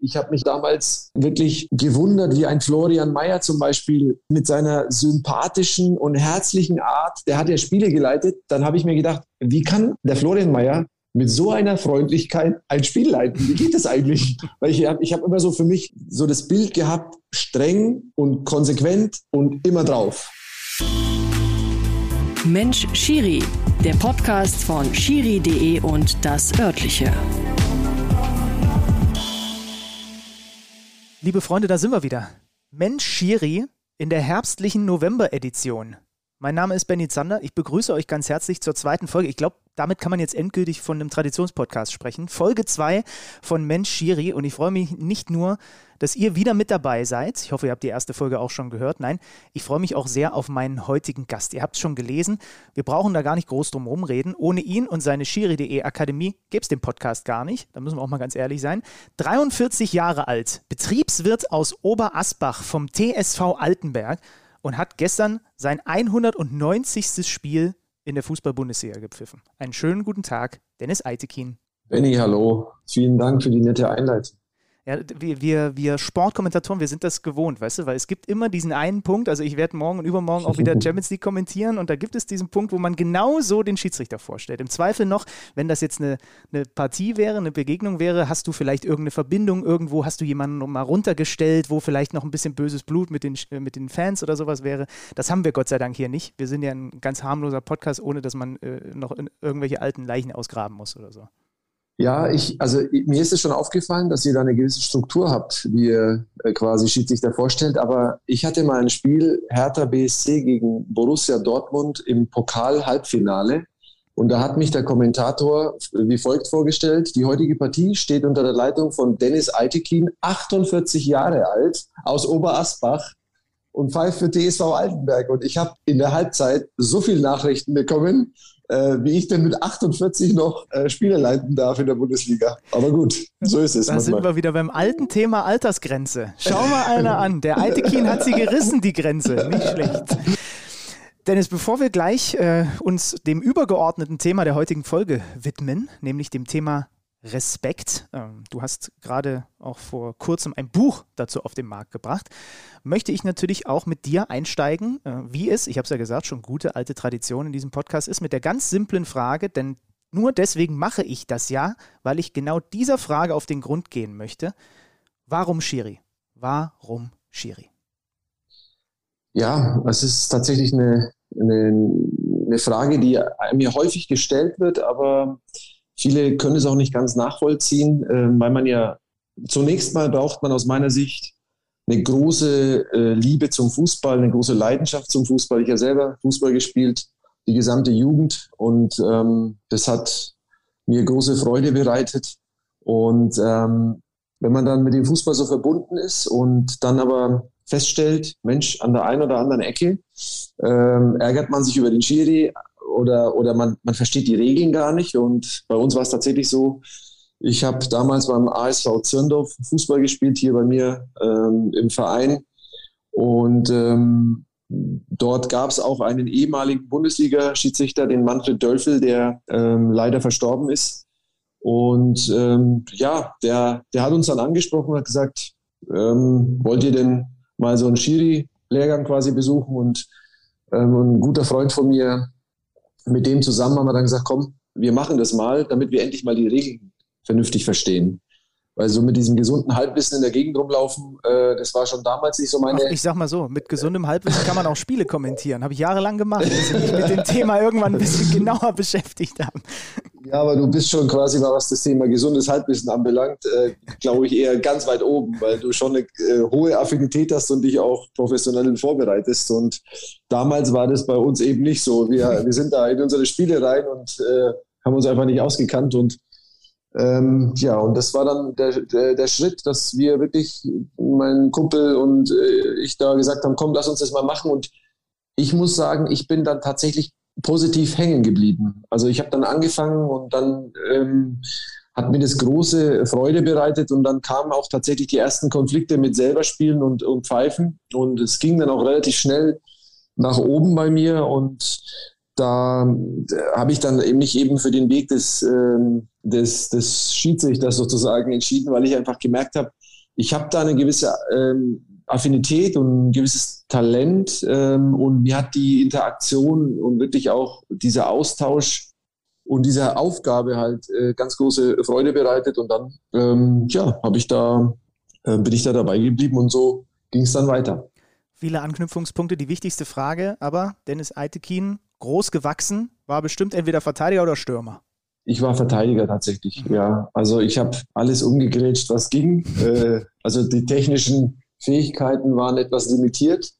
Ich habe mich damals wirklich gewundert, wie ein Florian Mayer zum Beispiel mit seiner sympathischen und herzlichen Art, der hat ja Spiele geleitet. Dann habe ich mir gedacht, wie kann der Florian Mayer mit so einer Freundlichkeit ein Spiel leiten? Wie geht das eigentlich? Weil ich habe ich hab immer so für mich so das Bild gehabt, streng und konsequent und immer drauf. Mensch Schiri, der Podcast von Schiri.de und das örtliche. Liebe Freunde, da sind wir wieder. Mensch Schiri in der herbstlichen November-Edition. Mein Name ist Benny Zander. Ich begrüße euch ganz herzlich zur zweiten Folge. Ich glaube, damit kann man jetzt endgültig von einem Traditionspodcast sprechen. Folge 2 von Mensch Schiri. Und ich freue mich nicht nur, dass ihr wieder mit dabei seid. Ich hoffe, ihr habt die erste Folge auch schon gehört. Nein, ich freue mich auch sehr auf meinen heutigen Gast. Ihr habt es schon gelesen. Wir brauchen da gar nicht groß drum rumreden. Ohne ihn und seine Schiri.de Akademie gäbe es den Podcast gar nicht. Da müssen wir auch mal ganz ehrlich sein. 43 Jahre alt, Betriebswirt aus Oberasbach vom TSV Altenberg und hat gestern sein 190. Spiel in der Fußball-Bundesliga gepfiffen. Einen schönen guten Tag, Dennis Eitekin. Benny, hallo. Vielen Dank für die nette Einleitung. Ja, wir, wir, wir Sportkommentatoren, wir sind das gewohnt, weißt du, weil es gibt immer diesen einen Punkt, also ich werde morgen und übermorgen auch wieder Champions League kommentieren und da gibt es diesen Punkt, wo man genau so den Schiedsrichter vorstellt. Im Zweifel noch, wenn das jetzt eine, eine Partie wäre, eine Begegnung wäre, hast du vielleicht irgendeine Verbindung irgendwo, hast du jemanden mal runtergestellt, wo vielleicht noch ein bisschen böses Blut mit den, äh, mit den Fans oder sowas wäre. Das haben wir Gott sei Dank hier nicht. Wir sind ja ein ganz harmloser Podcast, ohne dass man äh, noch irgendwelche alten Leichen ausgraben muss oder so. Ja, ich, also mir ist es schon aufgefallen, dass ihr da eine gewisse Struktur habt, wie ihr äh, quasi Schiedsrichter vorstellt. Aber ich hatte mal ein Spiel Hertha BSC gegen Borussia Dortmund im Pokal-Halbfinale. Und da hat mich der Kommentator wie folgt vorgestellt. Die heutige Partie steht unter der Leitung von Dennis Eitekin, 48 Jahre alt, aus Oberasbach und pfeift für TSV Altenberg. Und ich habe in der Halbzeit so viele Nachrichten bekommen, äh, wie ich denn mit 48 noch äh, Spiele leiten darf in der Bundesliga. Aber gut, so ist es. Da manchmal. sind wir wieder beim alten Thema Altersgrenze. Schau mal einer an. Der Eitekin hat sie gerissen, die Grenze. Nicht schlecht. Dennis, bevor wir gleich äh, uns dem übergeordneten Thema der heutigen Folge widmen, nämlich dem Thema Respekt. Ähm, du hast gerade auch vor kurzem ein Buch dazu auf den Markt gebracht. Möchte ich natürlich auch mit dir einsteigen, äh, wie es, ich habe es ja gesagt, schon gute alte Tradition in diesem Podcast ist, mit der ganz simplen Frage, denn nur deswegen mache ich das ja, weil ich genau dieser Frage auf den Grund gehen möchte. Warum Schiri? Warum Schiri? Ja, es ist tatsächlich eine, eine, eine Frage, die mir häufig gestellt wird, aber Viele können es auch nicht ganz nachvollziehen, äh, weil man ja zunächst mal braucht man aus meiner Sicht eine große äh, Liebe zum Fußball, eine große Leidenschaft zum Fußball. Ich habe selber Fußball gespielt, die gesamte Jugend und ähm, das hat mir große Freude bereitet. Und ähm, wenn man dann mit dem Fußball so verbunden ist und dann aber feststellt, Mensch, an der einen oder anderen Ecke ähm, ärgert man sich über den Schiri, oder, oder man, man versteht die Regeln gar nicht. Und bei uns war es tatsächlich so, ich habe damals beim ASV Zirndorf Fußball gespielt, hier bei mir ähm, im Verein. Und ähm, dort gab es auch einen ehemaligen Bundesliga-Schiedsrichter, den Manfred Dölfel, der ähm, leider verstorben ist. Und ähm, ja, der, der hat uns dann angesprochen und hat gesagt, ähm, wollt ihr denn mal so einen Schiri-Lehrgang quasi besuchen? Und ähm, ein guter Freund von mir, mit dem zusammen haben wir dann gesagt, komm, wir machen das mal, damit wir endlich mal die Regeln vernünftig verstehen. Weil so mit diesem gesunden Halbwissen in der Gegend rumlaufen, äh, das war schon damals nicht so meine. Ach, ich sag mal so, mit gesundem Halbwissen kann man auch Spiele kommentieren. Habe ich jahrelang gemacht, bis ich mich mit dem Thema irgendwann ein bisschen genauer beschäftigt habe. Ja, aber du bist schon quasi, was das Thema gesundes Halbwissen anbelangt, äh, glaube ich, eher ganz weit oben, weil du schon eine äh, hohe Affinität hast und dich auch professionell vorbereitest. Und damals war das bei uns eben nicht so. Wir, wir sind da in unsere Spiele rein und äh, haben uns einfach nicht ausgekannt und ähm, ja, und das war dann der, der, der, Schritt, dass wir wirklich, mein Kumpel und äh, ich da gesagt haben, komm, lass uns das mal machen. Und ich muss sagen, ich bin dann tatsächlich positiv hängen geblieben. Also ich habe dann angefangen und dann ähm, hat mir das große Freude bereitet und dann kamen auch tatsächlich die ersten Konflikte mit selber spielen und, und Pfeifen. Und es ging dann auch relativ schnell nach oben bei mir und da, habe ich dann eben nicht eben für den Weg des, ähm, des, des Schiedsrichters sozusagen entschieden, weil ich einfach gemerkt habe, ich habe da eine gewisse ähm, Affinität und ein gewisses Talent ähm, und mir hat die Interaktion und wirklich auch dieser Austausch und diese Aufgabe halt äh, ganz große Freude bereitet und dann ähm, ja habe ich da äh, bin ich da dabei geblieben und so ging es dann weiter. Viele Anknüpfungspunkte. Die wichtigste Frage, aber Dennis Eitekin, groß gewachsen, war bestimmt entweder Verteidiger oder Stürmer. Ich war Verteidiger tatsächlich, mhm. ja. Also ich habe alles umgegrätscht, was ging. Äh, also die technischen Fähigkeiten waren etwas limitiert,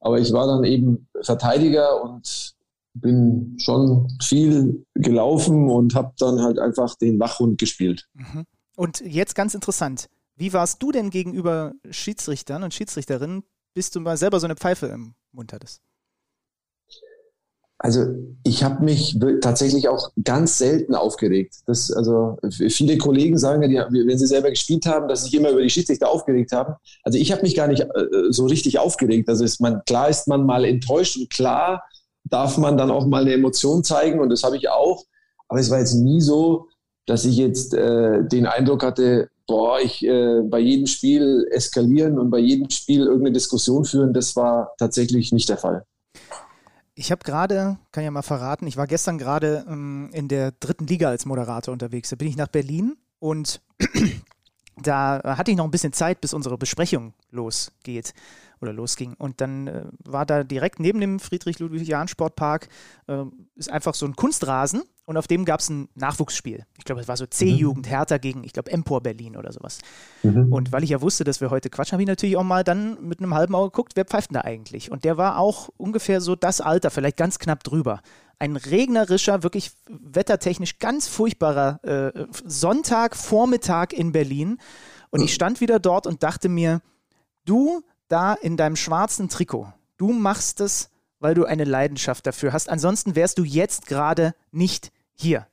aber ich war dann eben Verteidiger und bin schon viel gelaufen und habe dann halt einfach den Wachhund gespielt. Mhm. Und jetzt ganz interessant, wie warst du denn gegenüber Schiedsrichtern und Schiedsrichterinnen, bis du mal selber so eine Pfeife im Mund hattest? Also ich habe mich tatsächlich auch ganz selten aufgeregt. Das, also viele Kollegen sagen ja, die, wenn sie selber gespielt haben, dass sich immer über die Schiedsrichter aufgeregt haben. Also ich habe mich gar nicht äh, so richtig aufgeregt. Also ist man, klar ist man mal enttäuscht und klar darf man dann auch mal eine Emotion zeigen und das habe ich auch. Aber es war jetzt nie so, dass ich jetzt äh, den Eindruck hatte, boah, ich äh, bei jedem Spiel eskalieren und bei jedem Spiel irgendeine Diskussion führen. Das war tatsächlich nicht der Fall. Ich habe gerade, kann ja mal verraten, ich war gestern gerade ähm, in der dritten Liga als Moderator unterwegs. Da bin ich nach Berlin und da hatte ich noch ein bisschen Zeit, bis unsere Besprechung losgeht oder losging. Und dann äh, war da direkt neben dem Friedrich-Ludwig-Jahn-Sportpark äh, ist einfach so ein Kunstrasen und auf dem gab es ein Nachwuchsspiel. Ich glaube, es war so C-Jugend, mhm. Hertha gegen, ich glaube, Empor Berlin oder sowas. Mhm. Und weil ich ja wusste, dass wir heute quatschen, habe ich natürlich auch mal dann mit einem halben Auge geguckt, wer pfeift denn da eigentlich? Und der war auch ungefähr so das Alter, vielleicht ganz knapp drüber. Ein regnerischer, wirklich wettertechnisch ganz furchtbarer äh, Sonntagvormittag in Berlin. Und ich stand wieder dort und dachte mir, du da in deinem schwarzen Trikot, du machst es, weil du eine Leidenschaft dafür hast. Ansonsten wärst du jetzt gerade nicht hier.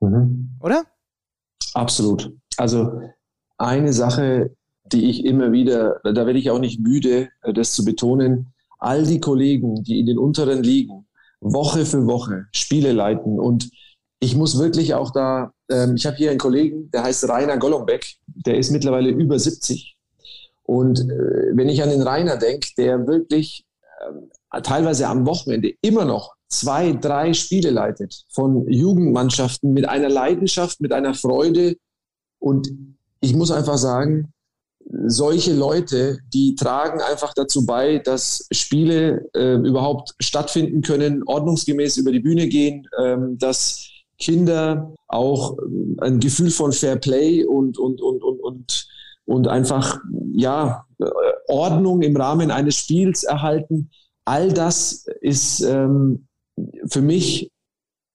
Mhm. Oder? Absolut. Also eine Sache, die ich immer wieder, da werde ich auch nicht müde, äh, das zu betonen, all die Kollegen, die in den unteren Ligen Woche für Woche Spiele leiten und ich muss wirklich auch da, ähm, ich habe hier einen Kollegen, der heißt Rainer Golombek, der ist mittlerweile über 70. Und äh, wenn ich an den Rainer denke, der wirklich äh, teilweise am Wochenende immer noch zwei, drei Spiele leitet von Jugendmannschaften mit einer Leidenschaft, mit einer Freude. Und ich muss einfach sagen, solche Leute, die tragen einfach dazu bei, dass Spiele äh, überhaupt stattfinden können, ordnungsgemäß über die Bühne gehen, ähm, dass Kinder auch ähm, ein Gefühl von Fair Play und, und, und, und, und, und einfach, ja, Ordnung im Rahmen eines Spiels erhalten. All das ist ähm, für mich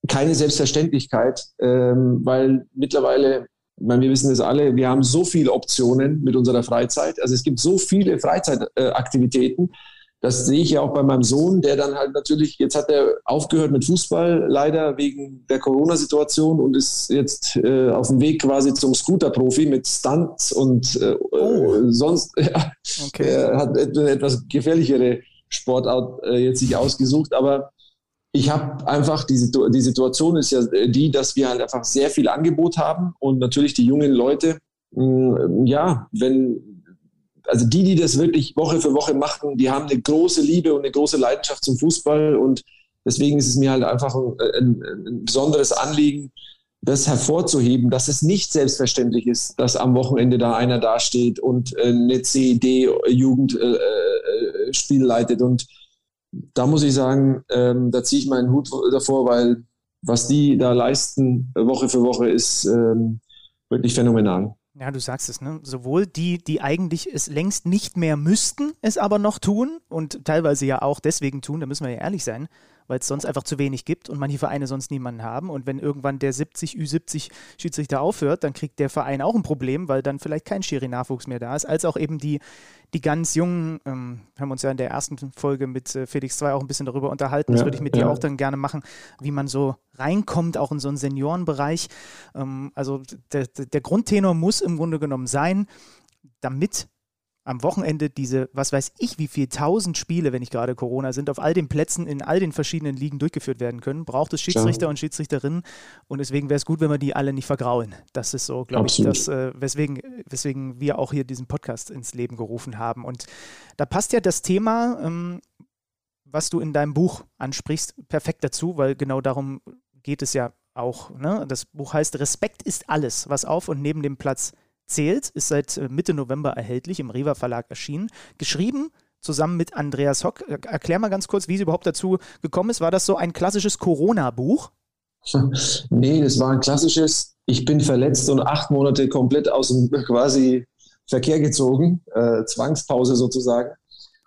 keine Selbstverständlichkeit, ähm, weil mittlerweile, meine, wir wissen es alle, wir haben so viele Optionen mit unserer Freizeit. Also es gibt so viele Freizeitaktivitäten. Das sehe ich ja auch bei meinem Sohn, der dann halt natürlich, jetzt hat er aufgehört mit Fußball, leider wegen der Corona-Situation und ist jetzt äh, auf dem Weg quasi zum Scooter-Profi mit Stunts und äh, oh. sonst ja, okay. er hat eine etwas gefährlichere Sportart äh, jetzt sich ausgesucht, aber ich habe einfach, die, die Situation ist ja die, dass wir halt einfach sehr viel Angebot haben und natürlich die jungen Leute, mh, mm, ja, wenn, also die, die das wirklich Woche für Woche machen, die haben eine große Liebe und eine große Leidenschaft zum Fußball und deswegen ist es mir halt einfach ein, ein, ein besonderes Anliegen, das hervorzuheben, dass es nicht selbstverständlich ist, dass am Wochenende da einer dasteht und äh, eine CED-Jugendspiel äh, äh, leitet und da muss ich sagen, ähm, da ziehe ich meinen Hut davor, weil was die da leisten Woche für Woche ist ähm, wirklich phänomenal. Ja, du sagst es, ne? Sowohl die, die eigentlich es längst nicht mehr müssten, es aber noch tun und teilweise ja auch deswegen tun, da müssen wir ja ehrlich sein, weil es sonst einfach zu wenig gibt und manche Vereine sonst niemanden haben. Und wenn irgendwann der 70, Ü70 Schiedsrichter aufhört, dann kriegt der Verein auch ein Problem, weil dann vielleicht kein Schiri-Nachwuchs mehr da ist, als auch eben die, die ganz Jungen, ähm, haben uns ja in der ersten Folge mit äh, Felix 2 auch ein bisschen darüber unterhalten, das würde ich mit ja. dir auch dann gerne machen, wie man so reinkommt, auch in so einen Seniorenbereich. Ähm, also der, der Grundtenor muss im Grunde genommen sein, damit am Wochenende diese, was weiß ich, wie viel tausend Spiele, wenn nicht gerade Corona sind, auf all den Plätzen in all den verschiedenen Ligen durchgeführt werden können, braucht es Schiedsrichter und Schiedsrichterinnen und deswegen wäre es gut, wenn wir die alle nicht vergraulen. Das ist so, glaube ich, das, äh, weswegen, weswegen wir auch hier diesen Podcast ins Leben gerufen haben. Und da passt ja das Thema, ähm, was du in deinem Buch ansprichst, perfekt dazu, weil genau darum geht es ja auch. Ne? Das Buch heißt Respekt ist alles, was auf und neben dem Platz zählt, ist seit äh, Mitte November erhältlich, im Riva Verlag erschienen. Geschrieben zusammen mit Andreas Hock. Erklär mal ganz kurz, wie es überhaupt dazu gekommen ist. War das so ein klassisches Corona-Buch? Nee, das war ein klassisches, ich bin verletzt und acht Monate komplett aus dem quasi Verkehr gezogen, äh, Zwangspause sozusagen.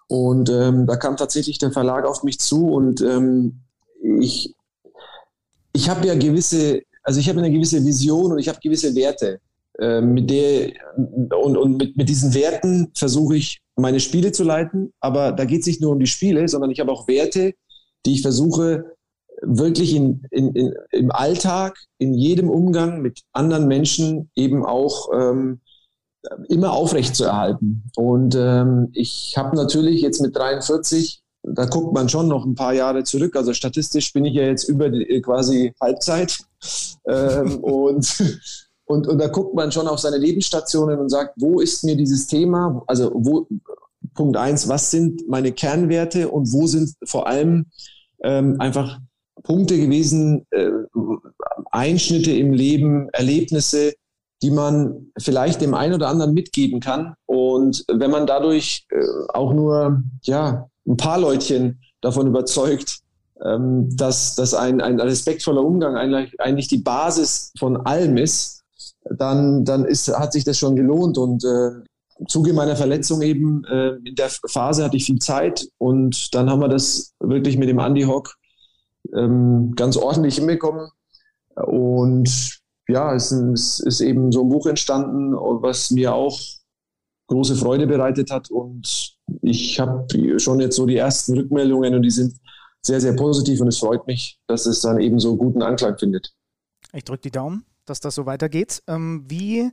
Und ähm, da kam tatsächlich der Verlag auf mich zu und ähm, ich, ich habe ja gewisse, also ich habe eine gewisse Vision und ich habe gewisse Werte. Ähm, mit der und, und mit, mit diesen Werten versuche ich meine Spiele zu leiten, aber da geht es nicht nur um die Spiele, sondern ich habe auch Werte, die ich versuche wirklich in, in, in, im Alltag, in jedem Umgang mit anderen Menschen eben auch ähm, immer aufrecht zu erhalten. Und ähm, ich habe natürlich jetzt mit 43, da guckt man schon noch ein paar Jahre zurück. Also statistisch bin ich ja jetzt über die, quasi Halbzeit. Ähm, und und, und da guckt man schon auf seine Lebensstationen und sagt, wo ist mir dieses Thema, also wo, Punkt eins, was sind meine Kernwerte und wo sind vor allem ähm, einfach Punkte gewesen, äh, Einschnitte im Leben, Erlebnisse, die man vielleicht dem einen oder anderen mitgeben kann. Und wenn man dadurch äh, auch nur ja, ein paar Leutchen davon überzeugt, ähm, dass, dass ein, ein respektvoller Umgang eigentlich, eigentlich die Basis von allem ist, dann, dann ist, hat sich das schon gelohnt. Und äh, im Zuge meiner Verletzung eben, äh, in der Phase hatte ich viel Zeit und dann haben wir das wirklich mit dem Andy Hock ähm, ganz ordentlich hinbekommen. Und ja, es ist, ist eben so ein Buch entstanden, was mir auch große Freude bereitet hat. Und ich habe schon jetzt so die ersten Rückmeldungen und die sind sehr, sehr positiv und es freut mich, dass es dann eben so guten Anklang findet. Ich drücke die Daumen dass das so weitergeht. Ähm, wie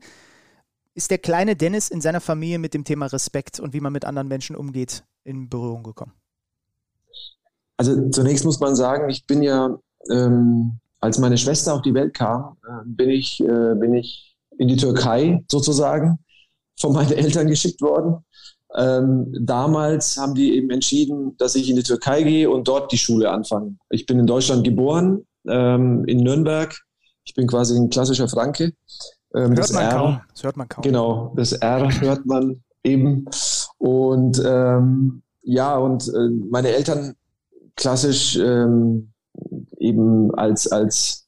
ist der kleine Dennis in seiner Familie mit dem Thema Respekt und wie man mit anderen Menschen umgeht in Berührung gekommen? Also zunächst muss man sagen, ich bin ja, ähm, als meine Schwester auf die Welt kam, äh, bin, ich, äh, bin ich in die Türkei sozusagen von meinen Eltern geschickt worden. Ähm, damals haben die eben entschieden, dass ich in die Türkei gehe und dort die Schule anfange. Ich bin in Deutschland geboren, ähm, in Nürnberg, ich bin quasi ein klassischer Franke. Ähm, hört man R, kaum. Das hört man kaum. Genau, das R hört man eben. Und ähm, ja, und äh, meine Eltern klassisch ähm, eben als, als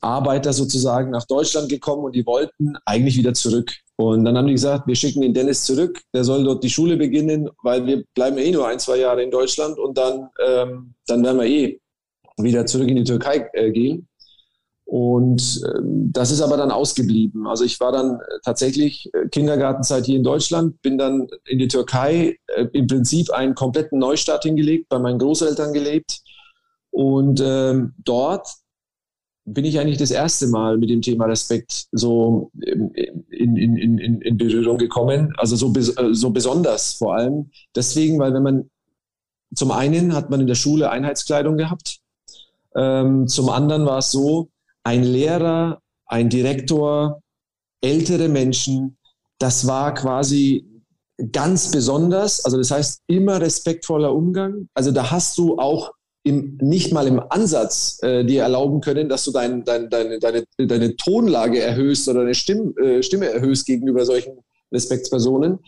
Arbeiter sozusagen nach Deutschland gekommen und die wollten eigentlich wieder zurück. Und dann haben die gesagt, wir schicken den Dennis zurück, der soll dort die Schule beginnen, weil wir bleiben eh nur ein, zwei Jahre in Deutschland und dann, ähm, dann werden wir eh wieder zurück in die Türkei äh, gehen. Und ähm, das ist aber dann ausgeblieben. Also ich war dann äh, tatsächlich äh, Kindergartenzeit hier in Deutschland, bin dann in die Türkei, äh, im Prinzip einen kompletten Neustart hingelegt, bei meinen Großeltern gelebt. Und ähm, dort bin ich eigentlich das erste Mal mit dem Thema Respekt so in, in, in, in, in Berührung gekommen. Also so, so besonders vor allem. Deswegen, weil wenn man zum einen hat man in der Schule Einheitskleidung gehabt. Ähm, zum anderen war es so, ein Lehrer, ein Direktor, ältere Menschen, das war quasi ganz besonders. Also das heißt immer respektvoller Umgang. Also da hast du auch im, nicht mal im Ansatz äh, dir erlauben können, dass du dein, dein, deine, deine, deine Tonlage erhöhst oder deine Stimm, äh, Stimme erhöhst gegenüber solchen Respektspersonen.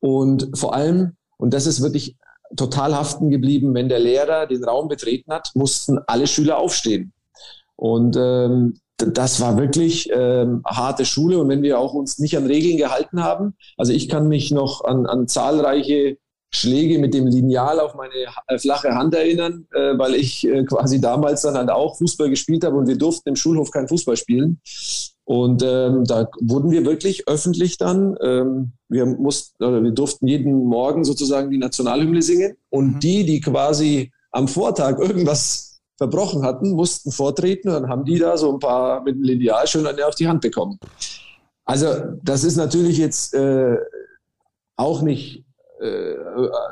Und vor allem, und das ist wirklich total haften geblieben, wenn der Lehrer den Raum betreten hat, mussten alle Schüler aufstehen. Und ähm, das war wirklich ähm, harte Schule. Und wenn wir auch uns nicht an Regeln gehalten haben, also ich kann mich noch an, an zahlreiche Schläge mit dem Lineal auf meine äh, flache Hand erinnern, äh, weil ich äh, quasi damals dann halt auch Fußball gespielt habe und wir durften im Schulhof kein Fußball spielen. Und ähm, da wurden wir wirklich öffentlich dann, ähm, wir mussten, oder wir durften jeden Morgen sozusagen die Nationalhymne singen und mhm. die, die quasi am Vortag irgendwas verbrochen hatten, mussten vortreten und dann haben die da so ein paar mit dem Lineal schön an auf die Hand bekommen. Also das ist natürlich jetzt äh, auch nicht, äh,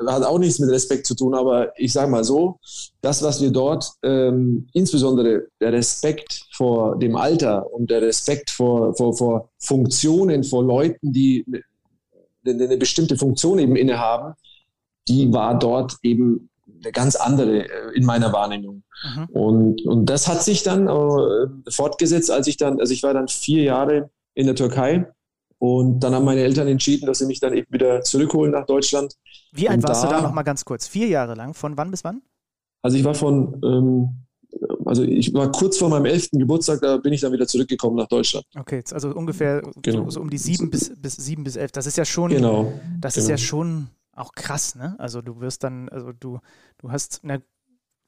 hat auch nichts mit Respekt zu tun, aber ich sage mal so, das, was wir dort, ähm, insbesondere der Respekt vor dem Alter und der Respekt vor, vor, vor Funktionen, vor Leuten, die eine, eine bestimmte Funktion eben innehaben, die war dort eben eine ganz andere äh, in meiner Wahrnehmung. Mhm. Und, und das hat sich dann äh, fortgesetzt, als ich dann, also ich war dann vier Jahre in der Türkei und dann haben meine Eltern entschieden, dass sie mich dann eben wieder zurückholen nach Deutschland. Wie alt und warst da, du da noch mal ganz kurz? Vier Jahre lang? Von wann bis wann? Also ich war von, ähm, also ich war kurz vor meinem elften Geburtstag, da bin ich dann wieder zurückgekommen nach Deutschland. Okay, also ungefähr genau. so, so, um die sieben bis, bis sieben bis elf. Das ist ja schon, genau. das genau. ist ja genau. schon auch krass, ne? Also du wirst dann, also du, du hast, na,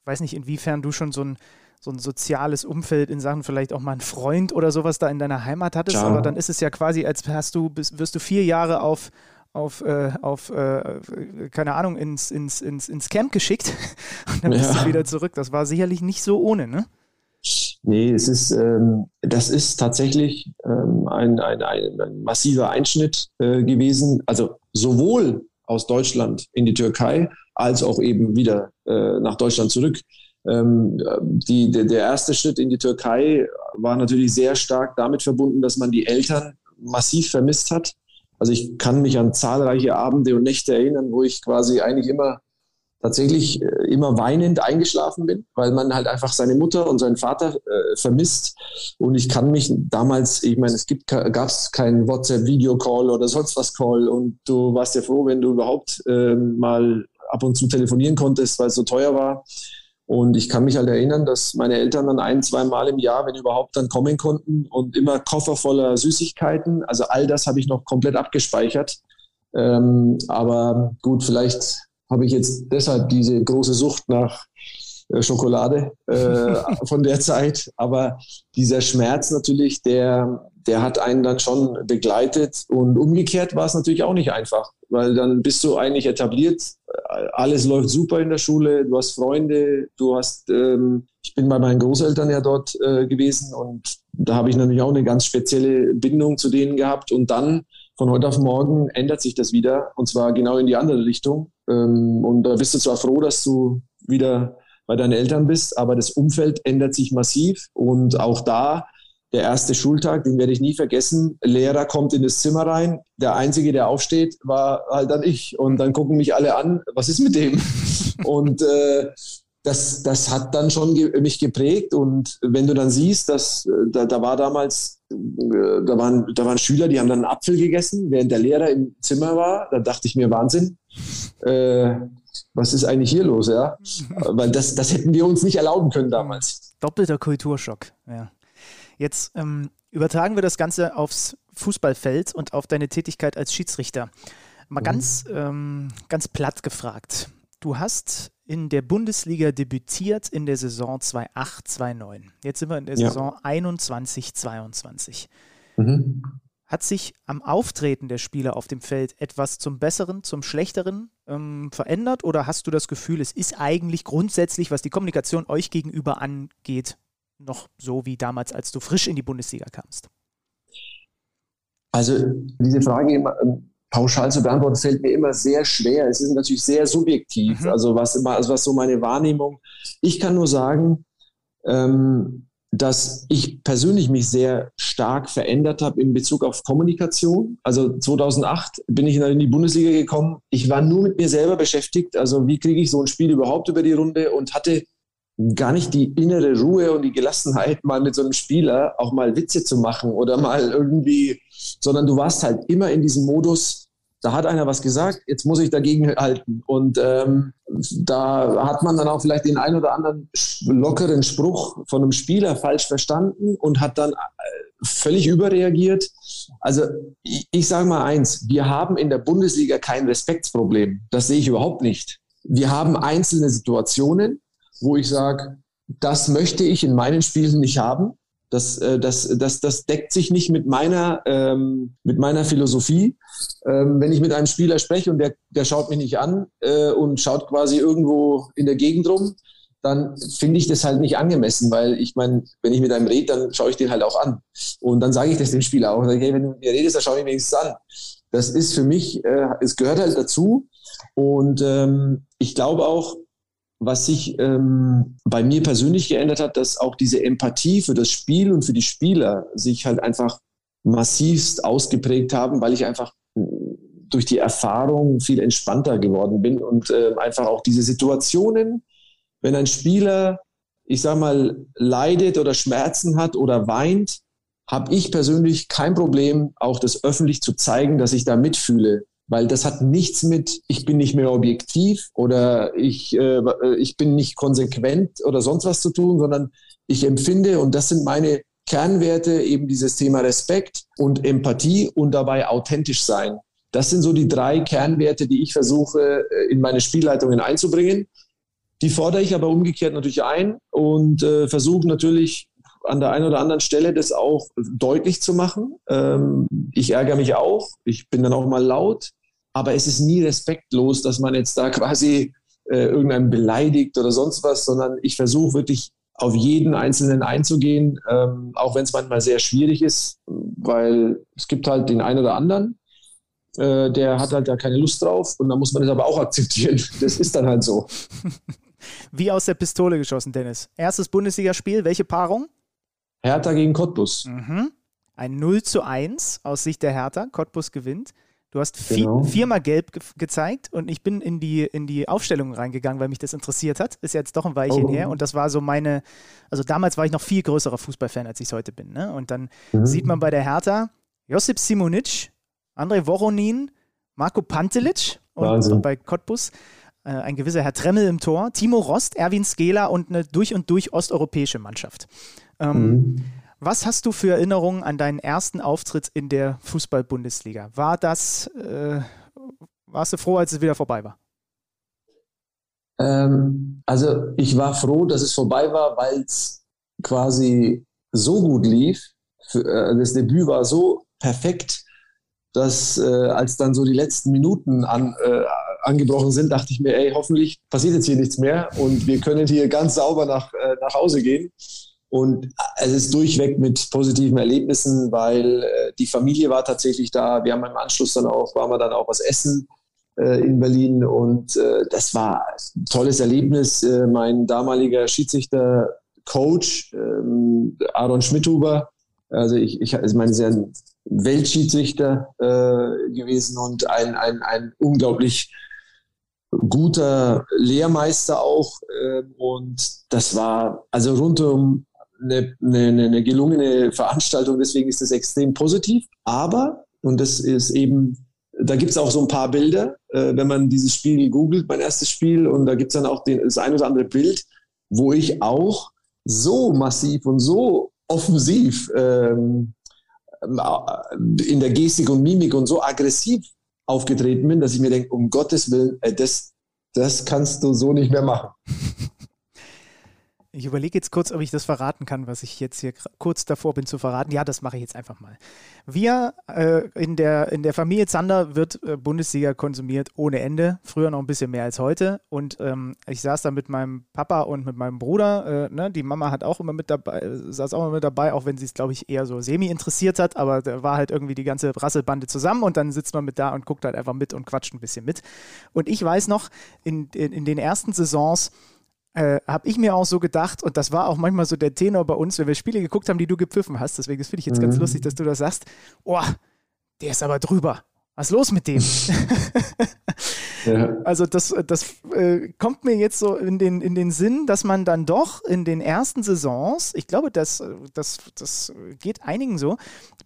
weiß nicht, inwiefern du schon so ein, so ein soziales Umfeld in Sachen vielleicht auch mal einen Freund oder sowas da in deiner Heimat hattest, ja. aber dann ist es ja quasi, als hast du, bist, wirst du vier Jahre auf, auf, äh, auf äh, keine Ahnung, ins, ins, ins, ins Camp geschickt und dann bist du wieder zurück. Das war sicherlich nicht so ohne, ne? Nee, es ist, ähm, das ist tatsächlich ähm, ein, ein, ein, ein, massiver Einschnitt äh, gewesen. Also sowohl aus Deutschland in die Türkei, als auch eben wieder äh, nach Deutschland zurück. Ähm, die, der, der erste Schritt in die Türkei war natürlich sehr stark damit verbunden, dass man die Eltern massiv vermisst hat. Also ich kann mich an zahlreiche Abende und Nächte erinnern, wo ich quasi eigentlich immer tatsächlich äh, immer weinend eingeschlafen bin, weil man halt einfach seine Mutter und seinen Vater äh, vermisst. Und ich kann mich damals, ich meine, es gab es keinen WhatsApp-Video-Call oder sonst was Call und du warst ja froh, wenn du überhaupt äh, mal ab und zu telefonieren konntest, weil es so teuer war. Und ich kann mich halt erinnern, dass meine Eltern dann ein, zwei Mal im Jahr, wenn überhaupt, dann kommen konnten und immer Koffer voller Süßigkeiten. Also all das habe ich noch komplett abgespeichert. Ähm, aber gut, vielleicht habe ich jetzt deshalb diese große Sucht nach äh, Schokolade äh, von der Zeit. Aber dieser Schmerz natürlich, der, der hat einen dann schon begleitet. Und umgekehrt war es natürlich auch nicht einfach, weil dann bist du eigentlich etabliert. Alles läuft super in der Schule, du hast Freunde, du hast, ähm, ich bin bei meinen Großeltern ja dort äh, gewesen und da habe ich natürlich auch eine ganz spezielle Bindung zu denen gehabt. Und dann von heute auf morgen ändert sich das wieder und zwar genau in die andere Richtung. Ähm, und da bist du zwar froh, dass du wieder bei deinen Eltern bist, aber das Umfeld ändert sich massiv und auch da der erste Schultag, den werde ich nie vergessen. Lehrer kommt in das Zimmer rein. Der Einzige, der aufsteht, war halt dann ich. Und dann gucken mich alle an, was ist mit dem? Und äh, das, das hat dann schon ge mich geprägt. Und wenn du dann siehst, dass äh, da, da war damals, äh, da waren, da waren Schüler, die haben dann einen Apfel gegessen, während der Lehrer im Zimmer war, da dachte ich mir, Wahnsinn. Äh, was ist eigentlich hier los, ja? Weil das, das hätten wir uns nicht erlauben können damals. Doppelter Kulturschock, ja. Jetzt ähm, übertragen wir das Ganze aufs Fußballfeld und auf deine Tätigkeit als Schiedsrichter. Mal mhm. ganz, ähm, ganz platt gefragt. Du hast in der Bundesliga debütiert in der Saison 2008-2009. Jetzt sind wir in der ja. Saison 21-22. Mhm. Hat sich am Auftreten der Spieler auf dem Feld etwas zum Besseren, zum Schlechteren ähm, verändert oder hast du das Gefühl, es ist eigentlich grundsätzlich, was die Kommunikation euch gegenüber angeht, noch so wie damals, als du frisch in die Bundesliga kamst? Also diese Frage ähm, pauschal zu beantworten, fällt mir immer sehr schwer. Es ist natürlich sehr subjektiv, mhm. also, was, also was so meine Wahrnehmung. Ich kann nur sagen, ähm, dass ich persönlich mich sehr stark verändert habe in Bezug auf Kommunikation. Also 2008 bin ich in die Bundesliga gekommen. Ich war nur mit mir selber beschäftigt. Also wie kriege ich so ein Spiel überhaupt über die Runde und hatte gar nicht die innere Ruhe und die Gelassenheit, mal mit so einem Spieler auch mal Witze zu machen oder mal irgendwie, sondern du warst halt immer in diesem Modus, da hat einer was gesagt, jetzt muss ich dagegen halten. Und ähm, da hat man dann auch vielleicht den einen oder anderen lockeren Spruch von einem Spieler falsch verstanden und hat dann äh, völlig überreagiert. Also ich, ich sage mal eins, wir haben in der Bundesliga kein Respektsproblem. Das sehe ich überhaupt nicht. Wir haben einzelne Situationen, wo ich sage, das möchte ich in meinen Spielen nicht haben. Das, äh, das, das, das deckt sich nicht mit meiner, ähm, mit meiner Philosophie. Ähm, wenn ich mit einem Spieler spreche und der, der schaut mich nicht an äh, und schaut quasi irgendwo in der Gegend rum, dann finde ich das halt nicht angemessen, weil ich meine, wenn ich mit einem rede, dann schaue ich den halt auch an. Und dann sage ich das dem Spieler auch. Sage, hey, wenn du mir redest, dann schaue ich mir wenigstens an. Das ist für mich, äh, es gehört halt dazu. Und ähm, ich glaube auch, was sich ähm, bei mir persönlich geändert hat, dass auch diese Empathie für das Spiel und für die Spieler sich halt einfach massivst ausgeprägt haben, weil ich einfach äh, durch die Erfahrung viel entspannter geworden bin und äh, einfach auch diese Situationen, wenn ein Spieler, ich sag mal, leidet oder Schmerzen hat oder weint, habe ich persönlich kein Problem, auch das öffentlich zu zeigen, dass ich da mitfühle. Weil das hat nichts mit, ich bin nicht mehr objektiv oder ich, äh, ich bin nicht konsequent oder sonst was zu tun, sondern ich empfinde, und das sind meine Kernwerte, eben dieses Thema Respekt und Empathie und dabei authentisch sein. Das sind so die drei Kernwerte, die ich versuche äh, in meine Spielleitungen einzubringen. Die fordere ich aber umgekehrt natürlich ein und äh, versuche natürlich an der einen oder anderen Stelle das auch deutlich zu machen. Ähm, ich ärgere mich auch, ich bin dann auch mal laut, aber es ist nie respektlos, dass man jetzt da quasi äh, irgendeinen beleidigt oder sonst was, sondern ich versuche wirklich auf jeden Einzelnen einzugehen, ähm, auch wenn es manchmal sehr schwierig ist, weil es gibt halt den einen oder anderen, äh, der hat halt da keine Lust drauf und dann muss man das aber auch akzeptieren. Das ist dann halt so. Wie aus der Pistole geschossen, Dennis. Erstes Bundesligaspiel, welche Paarung? Hertha gegen Cottbus. Mhm. Ein 0 zu 1 aus Sicht der Hertha. Cottbus gewinnt. Du hast vi genau. viermal gelb ge gezeigt und ich bin in die, in die Aufstellung reingegangen, weil mich das interessiert hat. Ist jetzt doch ein Weilchen oh. her und das war so meine, also damals war ich noch viel größerer Fußballfan, als ich es heute bin. Ne? Und dann mhm. sieht man bei der Hertha Josip Simonic, André Voronin, Marco Pantelic und, und bei Cottbus äh, ein gewisser Herr Tremmel im Tor, Timo Rost, Erwin Skela und eine durch und durch osteuropäische Mannschaft. Ähm, mhm. Was hast du für Erinnerungen an deinen ersten Auftritt in der Fußball-Bundesliga? War das, äh, warst du froh, als es wieder vorbei war? Ähm, also ich war froh, dass es vorbei war, weil es quasi so gut lief. Für, äh, das Debüt war so perfekt, dass äh, als dann so die letzten Minuten an, äh, angebrochen sind, dachte ich mir, ey, hoffentlich passiert jetzt hier nichts mehr und wir können hier ganz sauber nach, äh, nach Hause gehen. Und es ist durchweg mit positiven Erlebnissen, weil äh, die Familie war tatsächlich da. Wir haben im Anschluss dann auch, waren wir dann auch was essen äh, in Berlin und äh, das war ein tolles Erlebnis. Äh, mein damaliger Schiedsrichter, Coach ähm, Aaron Schmidhuber, also ich, ich, ich meine, sehr ein Weltschiedsrichter äh, gewesen und ein, ein, ein unglaublich guter Lehrmeister auch. Äh, und das war also rundum eine, eine, eine gelungene Veranstaltung, deswegen ist das extrem positiv. Aber, und das ist eben, da gibt es auch so ein paar Bilder, äh, wenn man dieses Spiel googelt, mein erstes Spiel, und da gibt es dann auch den, das ein oder andere Bild, wo ich auch so massiv und so offensiv ähm, in der Gestik und Mimik und so aggressiv aufgetreten bin, dass ich mir denke, um Gottes Willen, äh, das, das kannst du so nicht mehr machen. Ich überlege jetzt kurz, ob ich das verraten kann, was ich jetzt hier kurz davor bin zu verraten. Ja, das mache ich jetzt einfach mal. Wir äh, in, der, in der Familie Zander wird äh, Bundesliga konsumiert ohne Ende. Früher noch ein bisschen mehr als heute. Und ähm, ich saß da mit meinem Papa und mit meinem Bruder. Äh, ne? Die Mama hat auch immer mit dabei, saß auch immer mit dabei, auch wenn sie es, glaube ich, eher so semi interessiert hat. Aber da war halt irgendwie die ganze Rasselbande zusammen und dann sitzt man mit da und guckt halt einfach mit und quatscht ein bisschen mit. Und ich weiß noch, in, in, in den ersten Saisons, äh, habe ich mir auch so gedacht, und das war auch manchmal so der Tenor bei uns, wenn wir Spiele geguckt haben, die du gepfiffen hast. Deswegen finde ich jetzt mhm. ganz lustig, dass du das sagst. Oh, der ist aber drüber. Was ist los mit dem? ja. Also das, das äh, kommt mir jetzt so in den, in den Sinn, dass man dann doch in den ersten Saisons, ich glaube, das, das, das geht einigen so,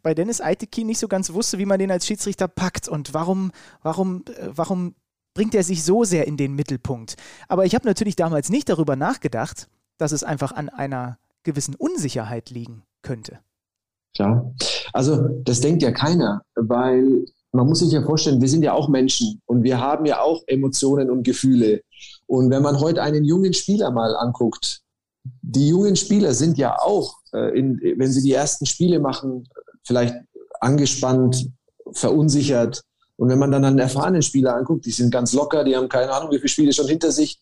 bei Dennis Eiteki nicht so ganz wusste, wie man den als Schiedsrichter packt und warum, warum, äh, warum bringt er sich so sehr in den Mittelpunkt. Aber ich habe natürlich damals nicht darüber nachgedacht, dass es einfach an einer gewissen Unsicherheit liegen könnte. Klar. Also das denkt ja keiner, weil man muss sich ja vorstellen, wir sind ja auch Menschen und wir haben ja auch Emotionen und Gefühle. Und wenn man heute einen jungen Spieler mal anguckt, die jungen Spieler sind ja auch, äh, in, wenn sie die ersten Spiele machen, vielleicht angespannt, verunsichert. Und wenn man dann einen erfahrenen Spieler anguckt, die sind ganz locker, die haben keine Ahnung, wie viele Spiele schon hinter sich.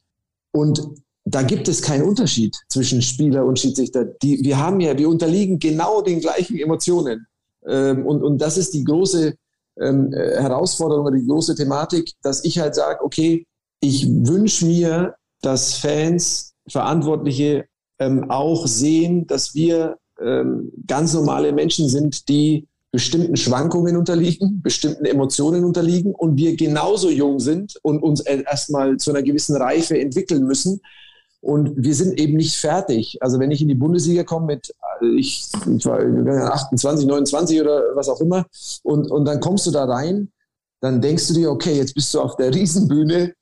Und da gibt es keinen Unterschied zwischen Spieler und Schiedsrichter. Die, wir haben ja, wir unterliegen genau den gleichen Emotionen. Ähm, und, und das ist die große ähm, äh, Herausforderung oder die große Thematik, dass ich halt sage, okay, ich wünsche mir, dass Fans, Verantwortliche ähm, auch sehen, dass wir ähm, ganz normale Menschen sind, die bestimmten Schwankungen unterliegen, bestimmten Emotionen unterliegen und wir genauso jung sind und uns erstmal zu einer gewissen Reife entwickeln müssen. Und wir sind eben nicht fertig. Also wenn ich in die Bundesliga komme mit, äh, ich, ich war 28, 29 oder was auch immer, und, und dann kommst du da rein, dann denkst du dir, okay, jetzt bist du auf der Riesenbühne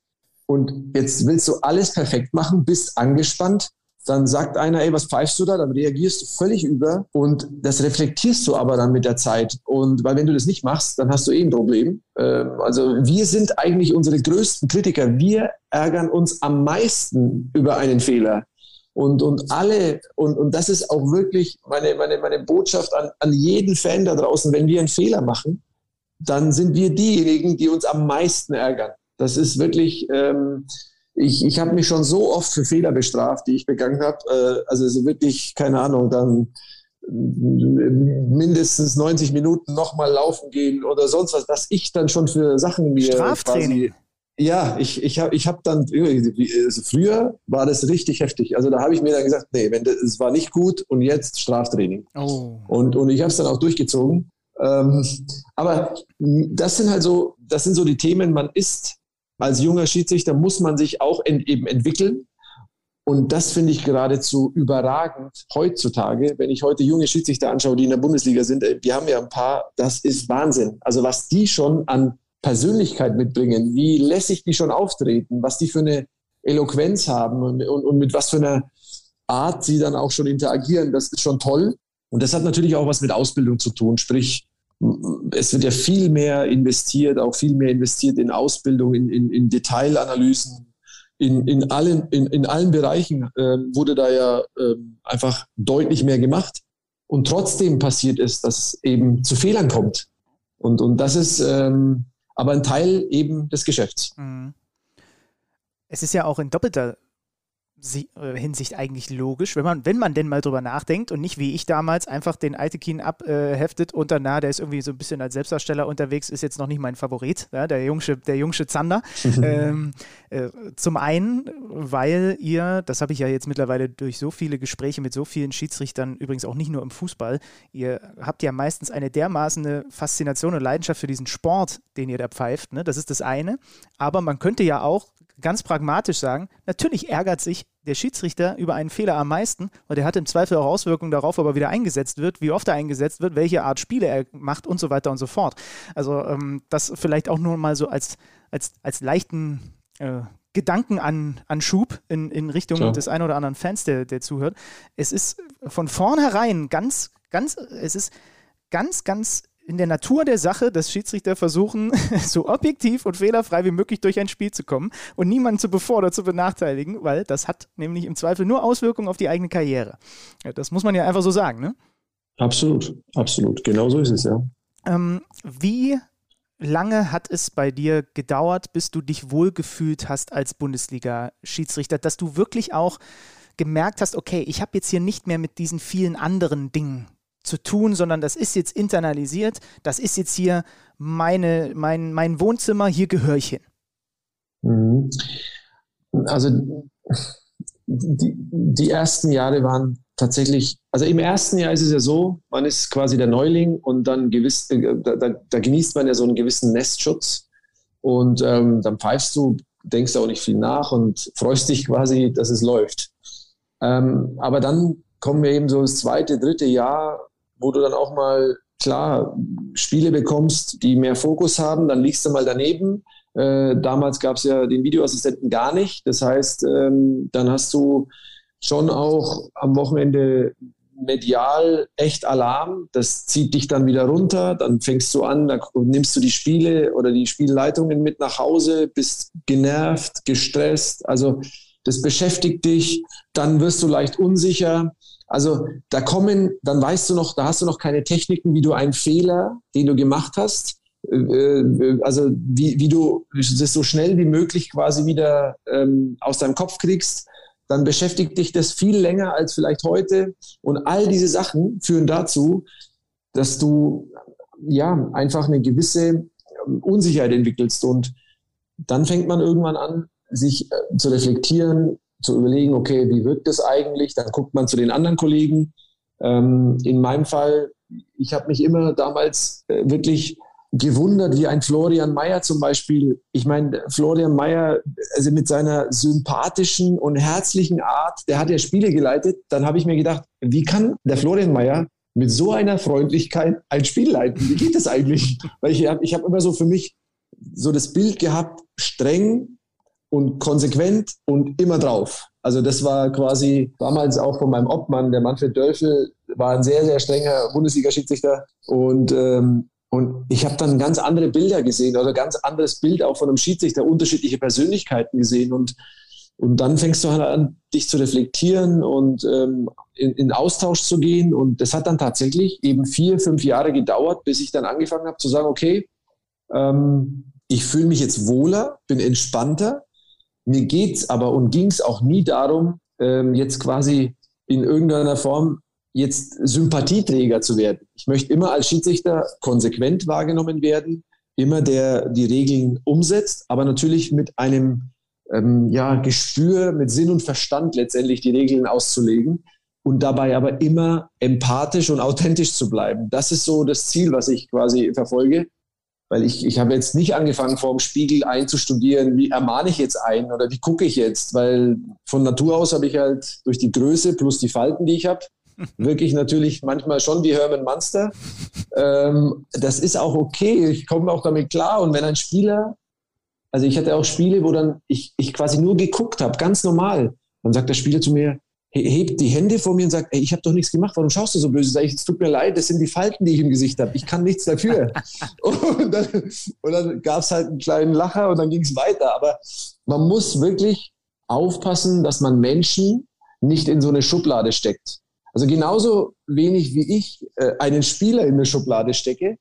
und jetzt willst du alles perfekt machen, bist angespannt dann sagt einer, ey, was pfeifst du da? Dann reagierst du völlig über und das reflektierst du aber dann mit der Zeit. Und weil wenn du das nicht machst, dann hast du eh ein Problem. Ähm, also wir sind eigentlich unsere größten Kritiker. Wir ärgern uns am meisten über einen Fehler. Und, und alle, und, und das ist auch wirklich meine, meine, meine Botschaft an, an jeden Fan da draußen, wenn wir einen Fehler machen, dann sind wir diejenigen, die uns am meisten ärgern. Das ist wirklich, ähm, ich, ich habe mich schon so oft für Fehler bestraft, die ich begangen habe. Äh, also so wirklich, keine Ahnung, dann mindestens 90 Minuten nochmal laufen gehen oder sonst was, dass ich dann schon für Sachen mir Straftraining. Quasi, ja, ich, ich habe ich hab dann, also früher war das richtig heftig. Also da habe ich mir dann gesagt, nee, wenn das, es war nicht gut und jetzt Straftraining. Oh. Und, und ich habe es dann auch durchgezogen. Ähm, aber das sind halt so, das sind so die Themen, man ist als junger Schiedsrichter muss man sich auch ent, eben entwickeln. Und das finde ich geradezu überragend heutzutage. Wenn ich heute junge Schiedsrichter anschaue, die in der Bundesliga sind, äh, wir haben ja ein paar, das ist Wahnsinn. Also was die schon an Persönlichkeit mitbringen, wie lässig die schon auftreten, was die für eine Eloquenz haben und, und, und mit was für einer Art sie dann auch schon interagieren, das ist schon toll. Und das hat natürlich auch was mit Ausbildung zu tun. Sprich, es wird ja viel mehr investiert, auch viel mehr investiert in Ausbildung, in, in, in Detailanalysen, in, in, allen, in, in allen Bereichen äh, wurde da ja äh, einfach deutlich mehr gemacht. Und trotzdem passiert es, dass es eben zu Fehlern kommt. Und, und das ist ähm, aber ein Teil eben des Geschäfts. Mhm. Es ist ja auch in doppelter Hinsicht eigentlich logisch, wenn man, wenn man denn mal drüber nachdenkt und nicht wie ich damals einfach den Altekin abheftet und dann, na, der ist irgendwie so ein bisschen als Selbstdarsteller unterwegs, ist jetzt noch nicht mein Favorit, ja, der jungsche, der jungsche Zander. ähm, äh, zum einen, weil ihr, das habe ich ja jetzt mittlerweile durch so viele Gespräche mit so vielen Schiedsrichtern, übrigens auch nicht nur im Fußball, ihr habt ja meistens eine dermaßen Faszination und Leidenschaft für diesen Sport, den ihr da pfeift, ne? das ist das eine. Aber man könnte ja auch ganz pragmatisch sagen, natürlich ärgert sich der Schiedsrichter über einen Fehler am meisten, weil der hat im Zweifel auch Auswirkungen darauf, ob er wieder eingesetzt wird, wie oft er eingesetzt wird, welche Art Spiele er macht und so weiter und so fort. Also ähm, das vielleicht auch nur mal so als, als, als leichten äh, Gedankenanschub in, in Richtung Klar. des einen oder anderen Fans, der, der zuhört. Es ist von vornherein ganz, ganz, es ist ganz, ganz in der Natur der Sache, dass Schiedsrichter versuchen, so objektiv und fehlerfrei wie möglich durch ein Spiel zu kommen und niemanden zu bevor oder zu benachteiligen, weil das hat nämlich im Zweifel nur Auswirkungen auf die eigene Karriere. Ja, das muss man ja einfach so sagen, ne? Absolut, absolut. Genau so ist es, ja. Ähm, wie lange hat es bei dir gedauert, bis du dich wohlgefühlt hast als Bundesliga-Schiedsrichter, dass du wirklich auch gemerkt hast, okay, ich habe jetzt hier nicht mehr mit diesen vielen anderen Dingen zu tun, sondern das ist jetzt internalisiert, das ist jetzt hier meine, mein, mein Wohnzimmer, hier gehöre ich hin. Mhm. Also die, die ersten Jahre waren tatsächlich, also im ersten Jahr ist es ja so, man ist quasi der Neuling und dann gewiss, äh, da, da, da genießt man ja so einen gewissen Nestschutz und ähm, dann pfeifst du, denkst auch nicht viel nach und freust dich quasi, dass es läuft. Ähm, aber dann kommen wir eben so das zweite, dritte Jahr, wo du dann auch mal klar Spiele bekommst, die mehr Fokus haben, dann liegst du mal daneben. Äh, damals gab es ja den Videoassistenten gar nicht. Das heißt, ähm, dann hast du schon auch am Wochenende medial echt Alarm. Das zieht dich dann wieder runter. Dann fängst du an, dann nimmst du die Spiele oder die Spielleitungen mit nach Hause, bist genervt, gestresst. Also das beschäftigt dich. Dann wirst du leicht unsicher. Also da kommen, dann weißt du noch, da hast du noch keine Techniken, wie du einen Fehler, den du gemacht hast, äh, äh, also wie, wie du das so schnell wie möglich quasi wieder ähm, aus deinem Kopf kriegst, dann beschäftigt dich das viel länger als vielleicht heute. Und all diese Sachen führen dazu, dass du ja, einfach eine gewisse ähm, Unsicherheit entwickelst. Und dann fängt man irgendwann an, sich äh, zu reflektieren, zu überlegen, okay, wie wirkt das eigentlich? Dann guckt man zu den anderen Kollegen. Ähm, in meinem Fall, ich habe mich immer damals äh, wirklich gewundert, wie ein Florian Mayer zum Beispiel. Ich meine, Florian Mayer, also mit seiner sympathischen und herzlichen Art, der hat ja Spiele geleitet. Dann habe ich mir gedacht, wie kann der Florian Mayer mit so einer Freundlichkeit ein Spiel leiten? Wie geht das eigentlich? Weil ich habe ich hab immer so für mich so das Bild gehabt, streng und konsequent und immer drauf. Also das war quasi damals auch von meinem Obmann, der Manfred Dölfel, war ein sehr, sehr strenger Bundesliga-Schiedsrichter. Und ähm, und ich habe dann ganz andere Bilder gesehen oder ganz anderes Bild auch von einem Schiedsrichter, unterschiedliche Persönlichkeiten gesehen. Und, und dann fängst du halt an, dich zu reflektieren und ähm, in, in Austausch zu gehen. Und das hat dann tatsächlich eben vier, fünf Jahre gedauert, bis ich dann angefangen habe zu sagen, okay, ähm, ich fühle mich jetzt wohler, bin entspannter. Mir geht's aber und ging's auch nie darum, ähm, jetzt quasi in irgendeiner Form jetzt Sympathieträger zu werden. Ich möchte immer als Schiedsrichter konsequent wahrgenommen werden, immer der die Regeln umsetzt, aber natürlich mit einem ähm, ja, Gespür, mit Sinn und Verstand letztendlich die Regeln auszulegen und dabei aber immer empathisch und authentisch zu bleiben. Das ist so das Ziel, was ich quasi verfolge. Weil ich, ich habe jetzt nicht angefangen, vor dem Spiegel einzustudieren, wie ermahne ich jetzt ein oder wie gucke ich jetzt, weil von Natur aus habe ich halt durch die Größe plus die Falten, die ich habe, wirklich natürlich manchmal schon wie Herman Munster. Ähm, das ist auch okay. Ich komme auch damit klar. Und wenn ein Spieler, also ich hatte auch Spiele, wo dann ich, ich quasi nur geguckt habe, ganz normal. Dann sagt der Spieler zu mir, hebt die Hände vor mir und sagt, ey, ich habe doch nichts gemacht, warum schaust du so böse? Sag ich, es tut mir leid, das sind die Falten, die ich im Gesicht habe. Ich kann nichts dafür. und dann, und dann gab es halt einen kleinen Lacher und dann ging es weiter. Aber man muss wirklich aufpassen, dass man Menschen nicht in so eine Schublade steckt. Also genauso wenig wie ich äh, einen Spieler in eine Schublade stecke.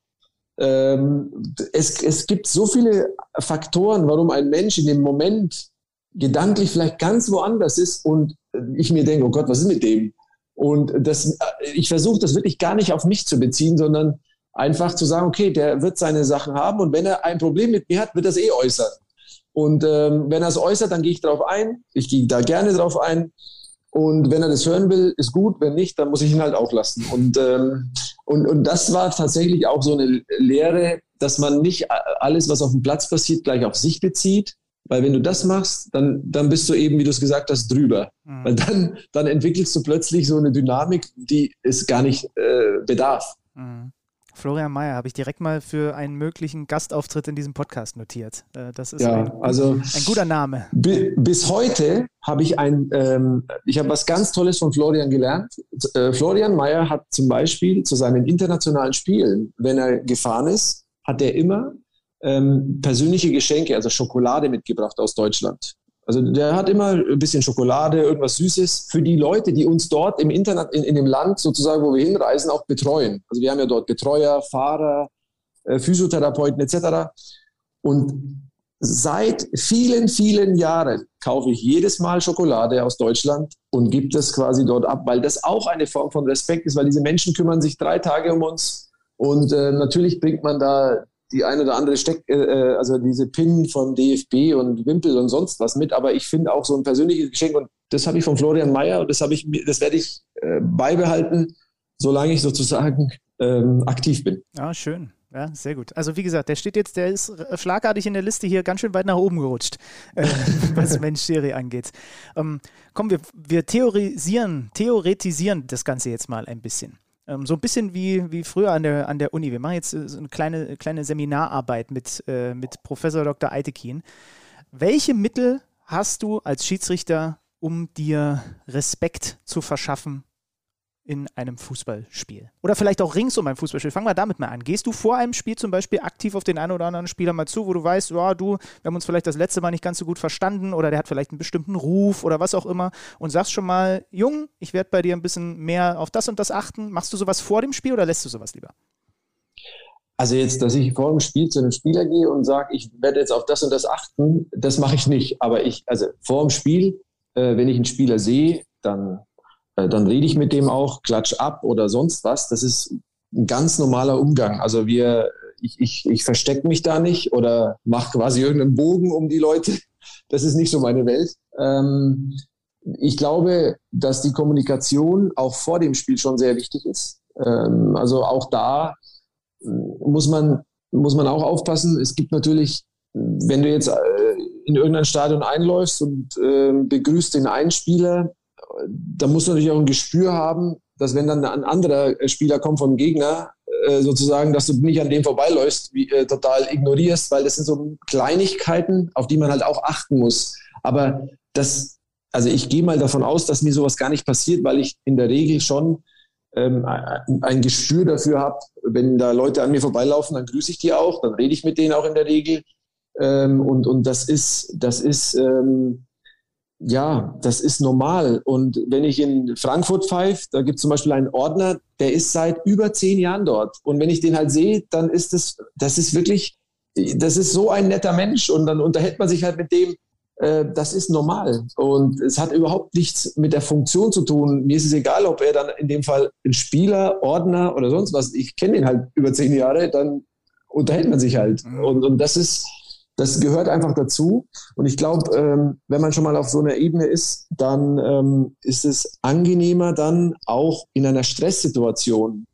Ähm, es, es gibt so viele Faktoren, warum ein Mensch in dem Moment gedanklich vielleicht ganz woanders ist und ich mir denke, oh Gott, was ist mit dem? Und das, äh, ich versuche das wirklich gar nicht auf mich zu beziehen, sondern einfach zu sagen, okay, der wird seine Sachen haben und wenn er ein Problem mit mir hat, wird er es eh äußern. Und ähm, wenn er es äußert, dann gehe ich darauf ein. Ich gehe da gerne darauf ein. Und wenn er das hören will, ist gut. Wenn nicht, dann muss ich ihn halt auch lassen. Und, ähm, und, und das war tatsächlich auch so eine Lehre, dass man nicht alles, was auf dem Platz passiert, gleich auf sich bezieht. Weil wenn du das machst, dann, dann bist du eben, wie du es gesagt hast, drüber. Mhm. Weil dann, dann entwickelst du plötzlich so eine Dynamik, die es gar nicht äh, bedarf. Mhm. Florian Mayer habe ich direkt mal für einen möglichen Gastauftritt in diesem Podcast notiert. Äh, das ist ja, ein, also ein guter Name. Bis heute habe ich ein, ähm, ich habe was ganz Tolles von Florian gelernt. Äh, Florian Mayer hat zum Beispiel zu seinen internationalen Spielen, wenn er gefahren ist, hat er immer ähm, persönliche Geschenke, also Schokolade mitgebracht aus Deutschland. Also der hat immer ein bisschen Schokolade, irgendwas Süßes für die Leute, die uns dort im Internet, in, in dem Land sozusagen, wo wir hinreisen, auch betreuen. Also wir haben ja dort Betreuer, Fahrer, äh, Physiotherapeuten etc. Und seit vielen, vielen Jahren kaufe ich jedes Mal Schokolade aus Deutschland und gebe das quasi dort ab, weil das auch eine Form von Respekt ist, weil diese Menschen kümmern sich drei Tage um uns und äh, natürlich bringt man da die eine oder andere Steck, äh, äh also diese Pin von DFB und Wimpel und sonst was mit, aber ich finde auch so ein persönliches Geschenk und das habe ich von Florian Mayer und das habe ich, das werde ich äh, beibehalten, solange ich sozusagen ähm, aktiv bin. Ja, schön. Ja, sehr gut. Also wie gesagt, der steht jetzt, der ist schlagartig in der Liste hier ganz schön weit nach oben gerutscht, äh, was Mensch-Serie angeht. Ähm, komm, wir, wir theorisieren, theoretisieren das Ganze jetzt mal ein bisschen. Ähm, so ein bisschen wie, wie früher an der, an der Uni. Wir machen jetzt äh, so eine kleine, kleine Seminararbeit mit, äh, mit Professor Dr. Eitekin. Welche Mittel hast du als Schiedsrichter, um dir Respekt zu verschaffen in einem Fußballspiel? Oder vielleicht auch rings um ein Fußballspiel. Fangen wir damit mal an. Gehst du vor einem Spiel zum Beispiel aktiv auf den einen oder anderen Spieler mal zu, wo du weißt, ja, du, wir haben uns vielleicht das letzte Mal nicht ganz so gut verstanden oder der hat vielleicht einen bestimmten Ruf oder was auch immer und sagst schon mal, Jung, ich werde bei dir ein bisschen mehr auf das und das achten. Machst du sowas vor dem Spiel oder lässt du sowas lieber? Also jetzt, dass ich vor dem Spiel zu einem Spieler gehe und sage, ich werde jetzt auf das und das achten, das mache ich nicht. Aber ich, also vor dem Spiel, äh, wenn ich einen Spieler sehe, dann äh, dann rede ich mit dem auch, klatsch ab oder sonst was. Das ist ein ganz normaler Umgang. Also wir, ich, ich, ich verstecke mich da nicht oder mache quasi irgendeinen Bogen um die Leute. Das ist nicht so meine Welt. Ähm, ich glaube, dass die Kommunikation auch vor dem Spiel schon sehr wichtig ist. Ähm, also auch da äh, muss man, muss man auch aufpassen. Es gibt natürlich, wenn du jetzt äh, in irgendein Stadion einläufst und äh, begrüßt den einen Spieler, da musst du natürlich auch ein Gespür haben, dass wenn dann ein anderer Spieler kommt vom Gegner, äh, sozusagen, dass du nicht an dem vorbeiläufst, wie, äh, total ignorierst, weil das sind so Kleinigkeiten, auf die man halt auch achten muss. Aber das, also ich gehe mal davon aus, dass mir sowas gar nicht passiert, weil ich in der Regel schon ähm, ein Gespür dafür habe, wenn da Leute an mir vorbeilaufen, dann grüße ich die auch, dann rede ich mit denen auch in der Regel. Ähm, und, und das ist, das ist, ähm, ja, das ist normal. Und wenn ich in Frankfurt pfeife, da gibt es zum Beispiel einen Ordner, der ist seit über zehn Jahren dort. Und wenn ich den halt sehe, dann ist das, das ist wirklich, das ist so ein netter Mensch und dann unterhält man sich halt mit dem. Äh, das ist normal. Und es hat überhaupt nichts mit der Funktion zu tun. Mir ist es egal, ob er dann in dem Fall ein Spieler, Ordner oder sonst was, ich kenne ihn halt über zehn Jahre, dann unterhält man sich halt. Mhm. Und, und das ist, das gehört einfach dazu. Und ich glaube, ähm, wenn man schon mal auf so einer Ebene ist, dann ähm, ist es angenehmer dann auch in einer Stresssituation.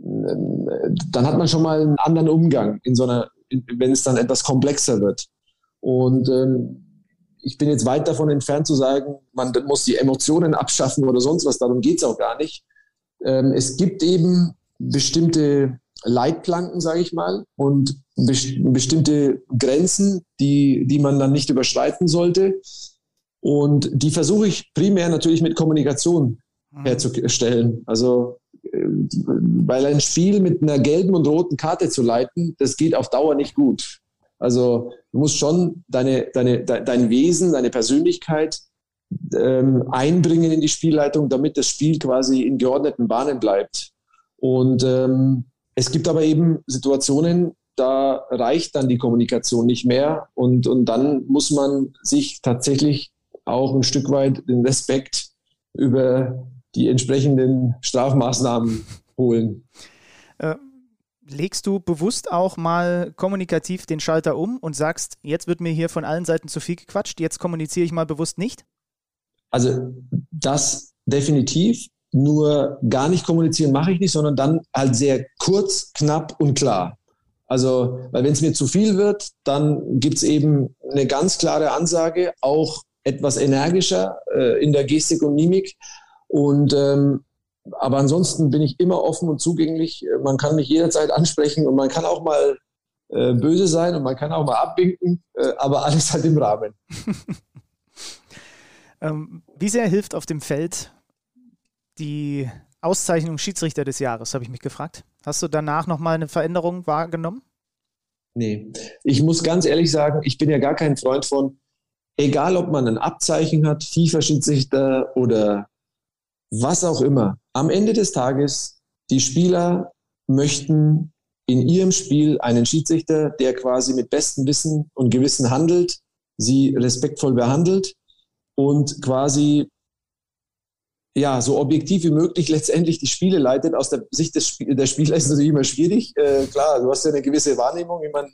Ähm, dann hat man schon mal einen anderen Umgang in so einer, wenn es dann etwas komplexer wird. Und ähm, ich bin jetzt weit davon entfernt zu sagen, man muss die Emotionen abschaffen oder sonst was. Darum geht es auch gar nicht. Ähm, es gibt eben bestimmte Leitplanken, sage ich mal, und bestimmte Grenzen, die, die man dann nicht überschreiten sollte. Und die versuche ich primär natürlich mit Kommunikation mhm. herzustellen. Also, äh, weil ein Spiel mit einer gelben und roten Karte zu leiten, das geht auf Dauer nicht gut. Also, du musst schon deine, deine, dein Wesen, deine Persönlichkeit ähm, einbringen in die Spielleitung, damit das Spiel quasi in geordneten Bahnen bleibt. Und ähm, es gibt aber eben Situationen, da reicht dann die Kommunikation nicht mehr und, und dann muss man sich tatsächlich auch ein Stück weit den Respekt über die entsprechenden Strafmaßnahmen holen. Äh, legst du bewusst auch mal kommunikativ den Schalter um und sagst, jetzt wird mir hier von allen Seiten zu viel gequatscht, jetzt kommuniziere ich mal bewusst nicht? Also das definitiv. Nur gar nicht kommunizieren mache ich nicht, sondern dann halt sehr kurz, knapp und klar. Also, weil wenn es mir zu viel wird, dann gibt es eben eine ganz klare Ansage, auch etwas energischer äh, in der Gestik und Mimik. Und ähm, aber ansonsten bin ich immer offen und zugänglich. Man kann mich jederzeit ansprechen und man kann auch mal äh, böse sein und man kann auch mal abwinken, äh, aber alles halt im Rahmen. ähm, wie sehr hilft auf dem Feld die Auszeichnung Schiedsrichter des Jahres, habe ich mich gefragt. Hast du danach nochmal eine Veränderung wahrgenommen? Nee, ich muss ganz ehrlich sagen, ich bin ja gar kein Freund von, egal ob man ein Abzeichen hat, FIFA-Schiedsrichter oder was auch immer. Am Ende des Tages, die Spieler möchten in ihrem Spiel einen Schiedsrichter, der quasi mit bestem Wissen und Gewissen handelt, sie respektvoll behandelt und quasi ja, so objektiv wie möglich letztendlich die Spiele leitet. Aus der Sicht des Sp der Spieler ist es natürlich immer schwierig. Äh, klar, du hast ja eine gewisse Wahrnehmung. Ich meine,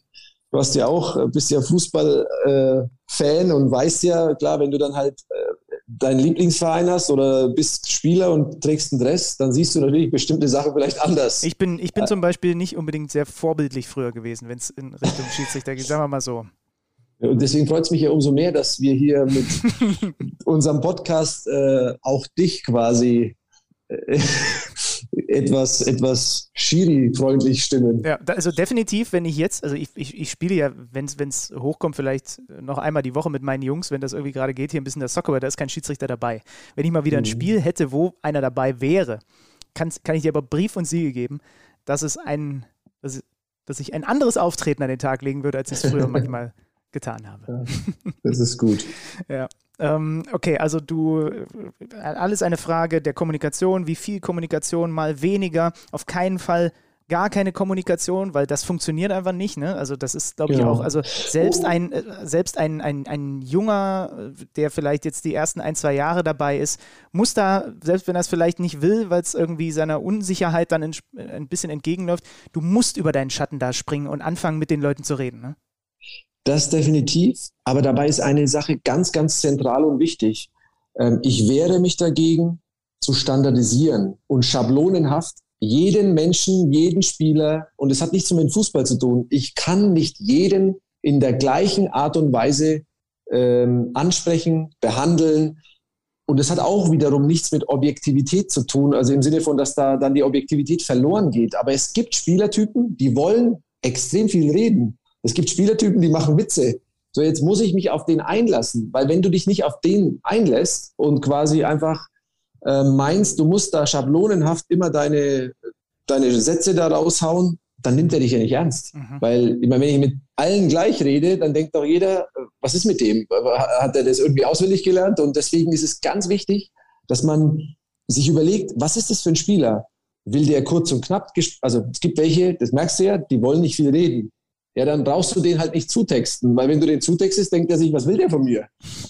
du hast ja auch, äh, bist ja Fußball-Fan äh, und weißt ja, klar, wenn du dann halt äh, deinen Lieblingsverein hast oder bist Spieler und trägst einen Dress, dann siehst du natürlich bestimmte Sachen vielleicht anders. Ich bin, ich bin zum Beispiel nicht unbedingt sehr vorbildlich früher gewesen, wenn es in Richtung Schiedsrichter geht, sagen wir mal so. Und deswegen freut es mich ja umso mehr, dass wir hier mit unserem Podcast äh, auch dich quasi äh, etwas, etwas Schiri-freundlich stimmen. Ja, also definitiv, wenn ich jetzt, also ich, ich, ich spiele ja, wenn es hochkommt, vielleicht noch einmal die Woche mit meinen Jungs, wenn das irgendwie gerade geht, hier ein bisschen der Soccer, aber da ist kein Schiedsrichter dabei. Wenn ich mal wieder ein mhm. Spiel hätte, wo einer dabei wäre, kann, kann ich dir aber Brief und Siegel geben, dass es ein, dass, dass ich ein anderes Auftreten an den Tag legen würde, als ich es früher manchmal getan habe. Ja, das ist gut. ja. Ähm, okay, also du, äh, alles eine Frage der Kommunikation. Wie viel Kommunikation, mal weniger. Auf keinen Fall gar keine Kommunikation, weil das funktioniert einfach nicht. Ne? Also das ist, glaube ich, genau. auch, also selbst ein, äh, selbst ein, ein, ein Junger, der vielleicht jetzt die ersten ein, zwei Jahre dabei ist, muss da, selbst wenn er es vielleicht nicht will, weil es irgendwie seiner Unsicherheit dann in, ein bisschen entgegenläuft, du musst über deinen Schatten da springen und anfangen, mit den Leuten zu reden. Ne? Das definitiv, aber dabei ist eine Sache ganz, ganz zentral und wichtig. Ähm, ich wehre mich dagegen, zu standardisieren und schablonenhaft jeden Menschen, jeden Spieler, und es hat nichts mit Fußball zu tun, ich kann nicht jeden in der gleichen Art und Weise ähm, ansprechen, behandeln. Und es hat auch wiederum nichts mit Objektivität zu tun, also im Sinne von, dass da dann die Objektivität verloren geht. Aber es gibt Spielertypen, die wollen extrem viel reden. Es gibt Spielertypen, die machen Witze. So, jetzt muss ich mich auf den einlassen, weil wenn du dich nicht auf den einlässt und quasi einfach äh, meinst, du musst da schablonenhaft immer deine, deine Sätze da raushauen, dann nimmt er dich ja nicht ernst. Mhm. Weil, ich meine, wenn ich mit allen gleich rede, dann denkt doch jeder, was ist mit dem? Hat er das irgendwie auswendig gelernt? Und deswegen ist es ganz wichtig, dass man sich überlegt, was ist das für ein Spieler? Will der kurz und knapp, also es gibt welche, das merkst du ja, die wollen nicht viel reden. Ja, dann brauchst du den halt nicht zutexten, weil wenn du den zutextest, denkt er sich, was will der von mir?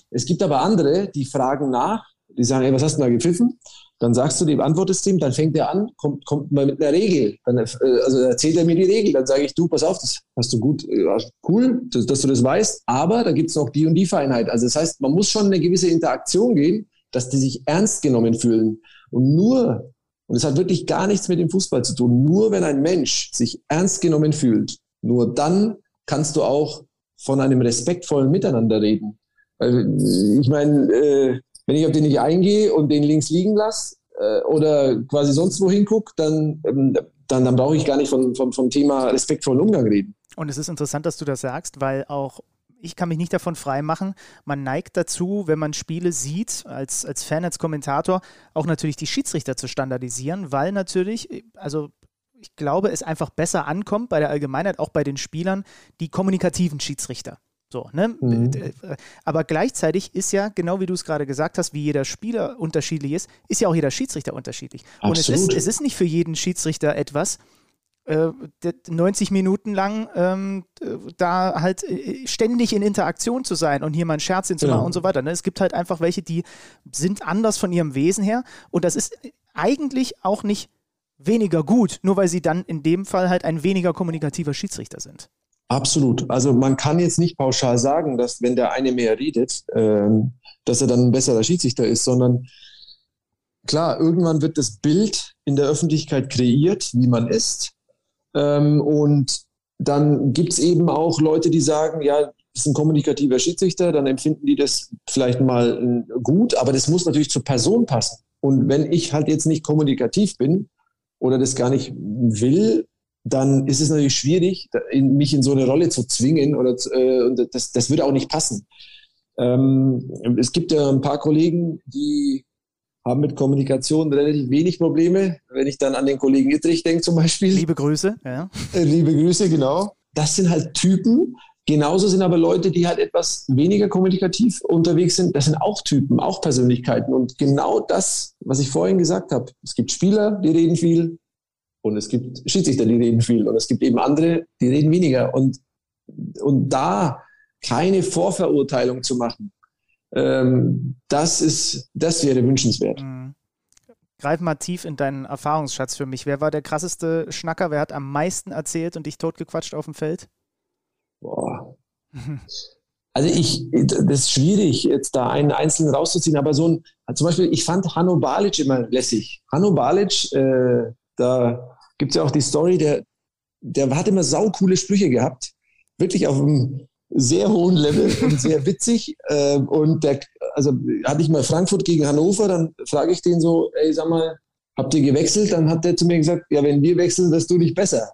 Es gibt aber andere, die fragen nach, die sagen, ey, was hast du da gepfiffen? Dann sagst du dem, antwortest ihm, dann fängt er an, kommt, kommt mal mit einer Regel. Dann, äh, also erzählt er mir die Regel. Dann sage ich, du, pass auf, das hast du gut, ja, cool, dass, dass, du das weißt, aber da gibt es noch die und die Feinheit. Also das heißt, man muss schon eine gewisse Interaktion gehen, dass die sich ernst genommen fühlen. Und nur, und es hat wirklich gar nichts mit dem Fußball zu tun, nur wenn ein Mensch sich ernst genommen fühlt, nur dann kannst du auch von einem respektvollen Miteinander reden. Weil, ich meine, äh, wenn ich auf den nicht eingehe und den links liegen lasse äh, oder quasi sonst wohin gucke, dann, ähm, dann, dann brauche ich gar nicht von, von, vom Thema respektvollen Umgang reden. Und es ist interessant, dass du das sagst, weil auch ich kann mich nicht davon freimachen. Man neigt dazu, wenn man Spiele sieht, als, als Fan, als Kommentator, auch natürlich die Schiedsrichter zu standardisieren, weil natürlich, also ich glaube, es einfach besser ankommt bei der Allgemeinheit, auch bei den Spielern, die kommunikativen Schiedsrichter. So, ne? Mhm. Aber gleichzeitig ist ja, genau wie du es gerade gesagt hast, wie jeder Spieler unterschiedlich ist, ist ja auch jeder Schiedsrichter unterschiedlich. Absolut. Und es ist, es ist nicht für jeden Schiedsrichter etwas, äh, 90 Minuten lang ähm, da halt äh, ständig in Interaktion zu sein und hier mal einen Scherz hinzumachen genau. und so weiter. Ne? Es gibt halt einfach welche, die sind anders von ihrem Wesen her und das ist eigentlich auch nicht weniger gut, nur weil sie dann in dem Fall halt ein weniger kommunikativer Schiedsrichter sind. Absolut. Also man kann jetzt nicht pauschal sagen, dass wenn der eine mehr redet, ähm, dass er dann ein besserer Schiedsrichter ist, sondern klar, irgendwann wird das Bild in der Öffentlichkeit kreiert, wie man ist. Ähm, und dann gibt es eben auch Leute, die sagen, ja, das ist ein kommunikativer Schiedsrichter, dann empfinden die das vielleicht mal äh, gut, aber das muss natürlich zur Person passen. Und wenn ich halt jetzt nicht kommunikativ bin oder das gar nicht will, dann ist es natürlich schwierig, mich in so eine Rolle zu zwingen oder äh, und das, das würde auch nicht passen. Ähm, es gibt ja ein paar Kollegen, die haben mit Kommunikation relativ wenig Probleme. Wenn ich dann an den Kollegen Ittrich denke zum Beispiel. Liebe Grüße, ja. Äh, liebe Grüße, genau. Das sind halt Typen. Genauso sind aber Leute, die halt etwas weniger kommunikativ unterwegs sind. Das sind auch Typen, auch Persönlichkeiten. Und genau das, was ich vorhin gesagt habe. Es gibt Spieler, die reden viel. Und es gibt Schiedsrichter, die reden viel. Und es gibt eben andere, die reden weniger. Und, und da keine Vorverurteilung zu machen, ähm, das ist, das wäre wünschenswert. Mhm. Greif mal tief in deinen Erfahrungsschatz für mich. Wer war der krasseste Schnacker? Wer hat am meisten erzählt und dich totgequatscht auf dem Feld? Boah. Also ich, das ist schwierig, jetzt da einen Einzelnen rauszuziehen, aber so ein, zum Beispiel, ich fand Hanno Balic immer lässig. Hanno Balic, äh, da gibt es ja auch die Story, der, der hat immer saukoole Sprüche gehabt. Wirklich auf einem sehr hohen Level und sehr witzig. Äh, und der, also hatte ich mal Frankfurt gegen Hannover, dann frage ich den so, ey, sag mal, habt ihr gewechselt? Dann hat der zu mir gesagt, ja, wenn wir wechseln, wirst du nicht besser.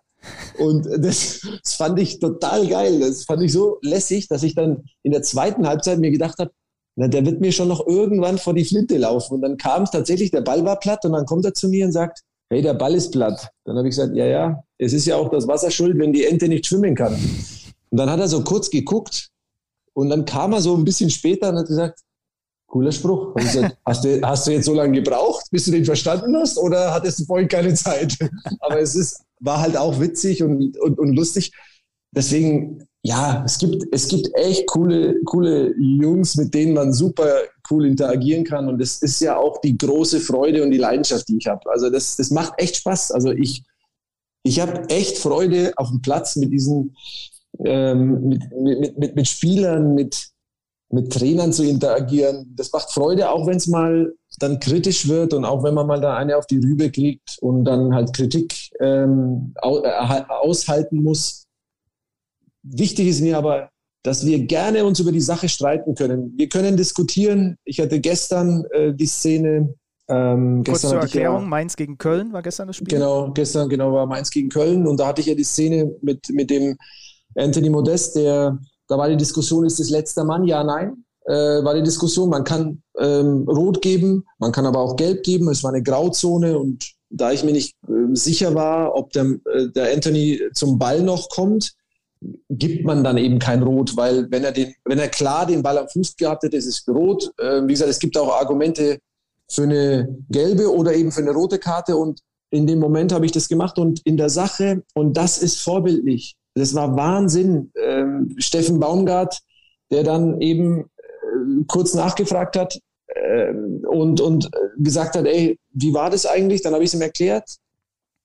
Und das, das fand ich total geil. Das fand ich so lässig, dass ich dann in der zweiten Halbzeit mir gedacht habe, na, der wird mir schon noch irgendwann vor die Flinte laufen. Und dann kam es tatsächlich, der Ball war platt und dann kommt er zu mir und sagt, hey, der Ball ist platt. Dann habe ich gesagt, ja, ja, es ist ja auch das Wasser schuld, wenn die Ente nicht schwimmen kann. Und dann hat er so kurz geguckt und dann kam er so ein bisschen später und hat gesagt, Cooler Spruch. Hast du, hast du jetzt so lange gebraucht, bis du den verstanden hast, oder hattest du vorhin keine Zeit? Aber es ist, war halt auch witzig und, und, und lustig. Deswegen, ja, es gibt, es gibt echt coole, coole Jungs, mit denen man super cool interagieren kann. Und das ist ja auch die große Freude und die Leidenschaft, die ich habe. Also das, das macht echt Spaß. Also ich, ich habe echt Freude auf dem Platz mit diesen, ähm, mit, mit, mit, mit Spielern, mit, mit Trainern zu interagieren. Das macht Freude, auch wenn es mal dann kritisch wird und auch wenn man mal da eine auf die Rübe kriegt und dann halt Kritik ähm, äh, aushalten muss. Wichtig ist mir aber, dass wir gerne uns über die Sache streiten können. Wir können diskutieren. Ich hatte gestern äh, die Szene. Ähm, Kurz zur Erklärung, ja, Mainz gegen Köln war gestern das Spiel. Genau, gestern genau war Mainz gegen Köln und da hatte ich ja die Szene mit, mit dem Anthony Modest, der da war die Diskussion, ist das letzter Mann? Ja, nein. Äh, war die Diskussion, man kann ähm, rot geben, man kann aber auch gelb geben. Es war eine Grauzone und da ich mir nicht äh, sicher war, ob der, äh, der Anthony zum Ball noch kommt, gibt man dann eben kein Rot, weil wenn er den, wenn er klar den Ball am Fuß gehabt hätte, ist es rot. Äh, wie gesagt, es gibt auch Argumente für eine gelbe oder eben für eine rote Karte und in dem Moment habe ich das gemacht und in der Sache, und das ist vorbildlich, das war Wahnsinn. Ähm, Steffen Baumgart, der dann eben äh, kurz nachgefragt hat äh, und, und gesagt hat, ey, wie war das eigentlich? Dann habe ich es ihm erklärt.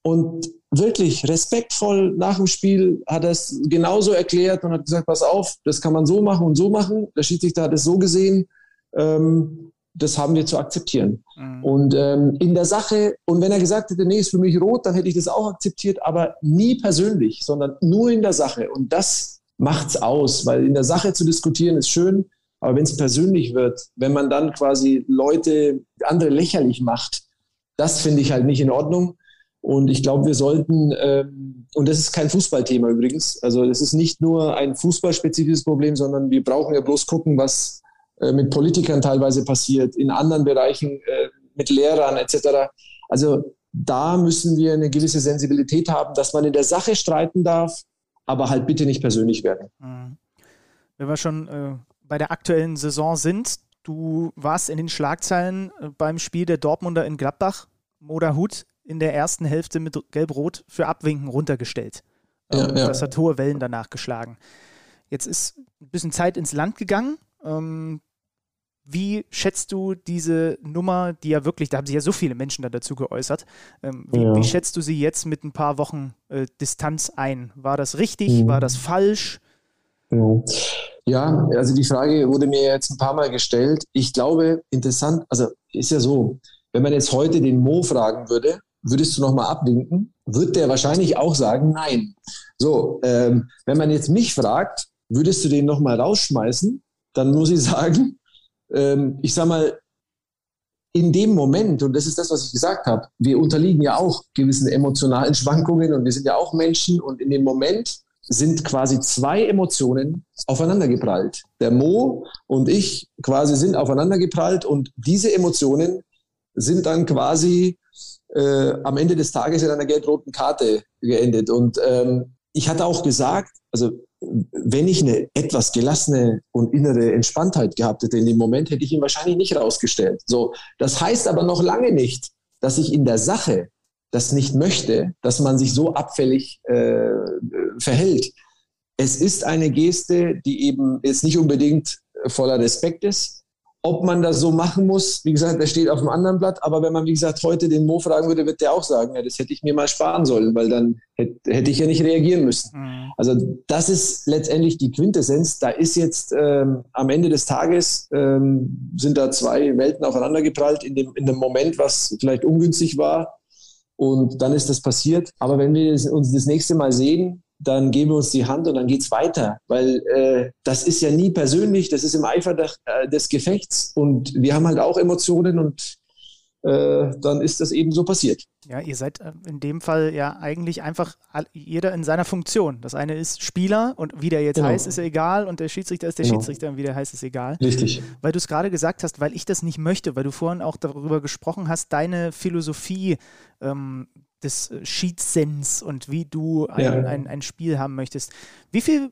Und wirklich respektvoll nach dem Spiel hat er es genauso erklärt und hat gesagt, pass auf, das kann man so machen und so machen. Der Schiedsrichter hat es so gesehen. Ähm, das haben wir zu akzeptieren. Mhm. Und ähm, in der Sache, und wenn er gesagt hätte, nee, ist für mich rot, dann hätte ich das auch akzeptiert, aber nie persönlich, sondern nur in der Sache. Und das macht's aus, weil in der Sache zu diskutieren ist schön, aber wenn es persönlich wird, wenn man dann quasi Leute, andere lächerlich macht, das finde ich halt nicht in Ordnung. Und ich glaube, wir sollten, ähm, und das ist kein Fußballthema übrigens, also das ist nicht nur ein fußballspezifisches Problem, sondern wir brauchen ja bloß gucken, was mit Politikern teilweise passiert, in anderen Bereichen äh, mit Lehrern etc. Also da müssen wir eine gewisse Sensibilität haben, dass man in der Sache streiten darf, aber halt bitte nicht persönlich werden. Mhm. Wenn wir schon äh, bei der aktuellen Saison sind, du warst in den Schlagzeilen äh, beim Spiel der Dortmunder in Gladbach. Moda Hut in der ersten Hälfte mit Gelb-Rot für Abwinken runtergestellt. Ja, ähm, ja. Das hat hohe Wellen danach geschlagen. Jetzt ist ein bisschen Zeit ins Land gegangen. Ähm, wie schätzt du diese Nummer, die ja wirklich, da haben sich ja so viele Menschen da dazu geäußert, ähm, wie, ja. wie, schätzt du sie jetzt mit ein paar Wochen äh, Distanz ein? War das richtig? Mhm. War das falsch? Ja, also die Frage wurde mir jetzt ein paar Mal gestellt. Ich glaube, interessant, also ist ja so, wenn man jetzt heute den Mo fragen würde, würdest du nochmal abwinken? Wird der wahrscheinlich auch sagen, nein. So, ähm, wenn man jetzt mich fragt, würdest du den nochmal rausschmeißen? Dann muss ich sagen, ähm, ich sag mal, in dem Moment, und das ist das, was ich gesagt habe, wir unterliegen ja auch gewissen emotionalen Schwankungen und wir sind ja auch Menschen und in dem Moment sind quasi zwei Emotionen aufeinandergeprallt. Der Mo und ich quasi sind aufeinandergeprallt und diese Emotionen sind dann quasi äh, am Ende des Tages in einer gelb-roten Karte geendet. Und ähm, ich hatte auch gesagt, also wenn ich eine etwas gelassene und innere Entspanntheit gehabt hätte in dem Moment, hätte ich ihn wahrscheinlich nicht rausgestellt. So, das heißt aber noch lange nicht, dass ich in der Sache das nicht möchte, dass man sich so abfällig äh, verhält. Es ist eine Geste, die eben jetzt nicht unbedingt voller Respekt ist, ob man das so machen muss, wie gesagt, das steht auf einem anderen Blatt. Aber wenn man, wie gesagt, heute den Mo fragen würde, wird der auch sagen, ja, das hätte ich mir mal sparen sollen, weil dann hätte, hätte ich ja nicht reagieren müssen. Mhm. Also das ist letztendlich die Quintessenz. Da ist jetzt ähm, am Ende des Tages ähm, sind da zwei Welten aufeinandergeprallt in dem, in dem Moment, was vielleicht ungünstig war. Und dann ist das passiert. Aber wenn wir uns das nächste Mal sehen, dann geben wir uns die Hand und dann geht es weiter. Weil äh, das ist ja nie persönlich, das ist im Eifer äh, des Gefechts und wir haben halt auch Emotionen und äh, dann ist das eben so passiert. Ja, ihr seid äh, in dem Fall ja eigentlich einfach jeder in seiner Funktion. Das eine ist Spieler und wie der jetzt genau. heißt, ist egal und der Schiedsrichter ist der genau. Schiedsrichter und wie der heißt, ist egal. Richtig. Weil du es gerade gesagt hast, weil ich das nicht möchte, weil du vorhin auch darüber gesprochen hast, deine Philosophie ähm, des äh, Sheetsens und wie du ein, ja. ein, ein Spiel haben möchtest. Wie viel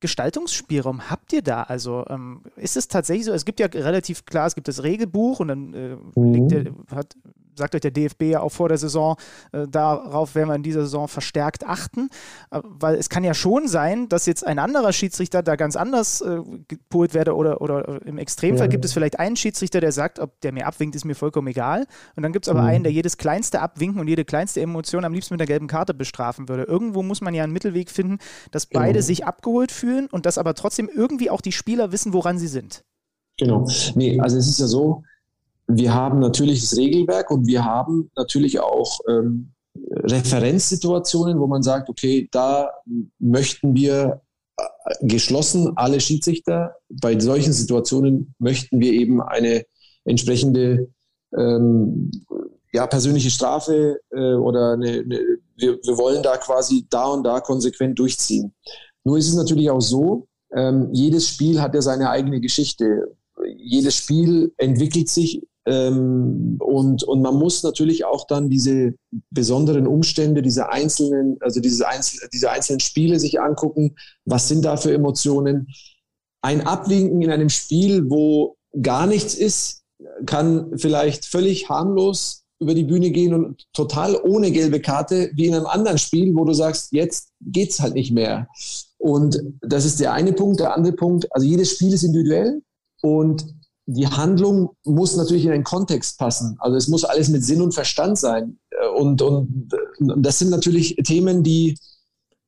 Gestaltungsspielraum habt ihr da? Also ähm, ist es tatsächlich so, es gibt ja relativ klar, es gibt das Regelbuch und dann äh, mhm. der, hat sagt euch der DFB ja auch vor der Saison, äh, darauf werden wir in dieser Saison verstärkt achten. Äh, weil es kann ja schon sein, dass jetzt ein anderer Schiedsrichter da ganz anders äh, gepolt werde oder, oder im Extremfall ja. gibt es vielleicht einen Schiedsrichter, der sagt, ob der mir abwinkt, ist mir vollkommen egal. Und dann gibt es aber mhm. einen, der jedes kleinste Abwinken und jede kleinste Emotion am liebsten mit der gelben Karte bestrafen würde. Irgendwo muss man ja einen Mittelweg finden, dass beide genau. sich abgeholt fühlen und dass aber trotzdem irgendwie auch die Spieler wissen, woran sie sind. Genau. Nee, also es ist ja so, wir haben natürlich das Regelwerk und wir haben natürlich auch ähm, Referenzsituationen, wo man sagt, okay, da möchten wir äh, geschlossen alle Schiedsrichter, bei solchen Situationen möchten wir eben eine entsprechende ähm, ja, persönliche Strafe äh, oder eine, eine, wir, wir wollen da quasi da und da konsequent durchziehen. Nur ist es natürlich auch so, ähm, jedes Spiel hat ja seine eigene Geschichte. Jedes Spiel entwickelt sich ähm, und, und man muss natürlich auch dann diese besonderen Umstände, diese einzelnen, also diese, einzel diese einzelnen Spiele sich angucken. Was sind da für Emotionen? Ein Abwinken in einem Spiel, wo gar nichts ist, kann vielleicht völlig harmlos über die Bühne gehen und total ohne gelbe Karte, wie in einem anderen Spiel, wo du sagst, jetzt geht's halt nicht mehr. Und das ist der eine Punkt. Der andere Punkt, also jedes Spiel ist individuell und die Handlung muss natürlich in einen Kontext passen. Also es muss alles mit Sinn und Verstand sein. Äh, und, und, und das sind natürlich Themen, die,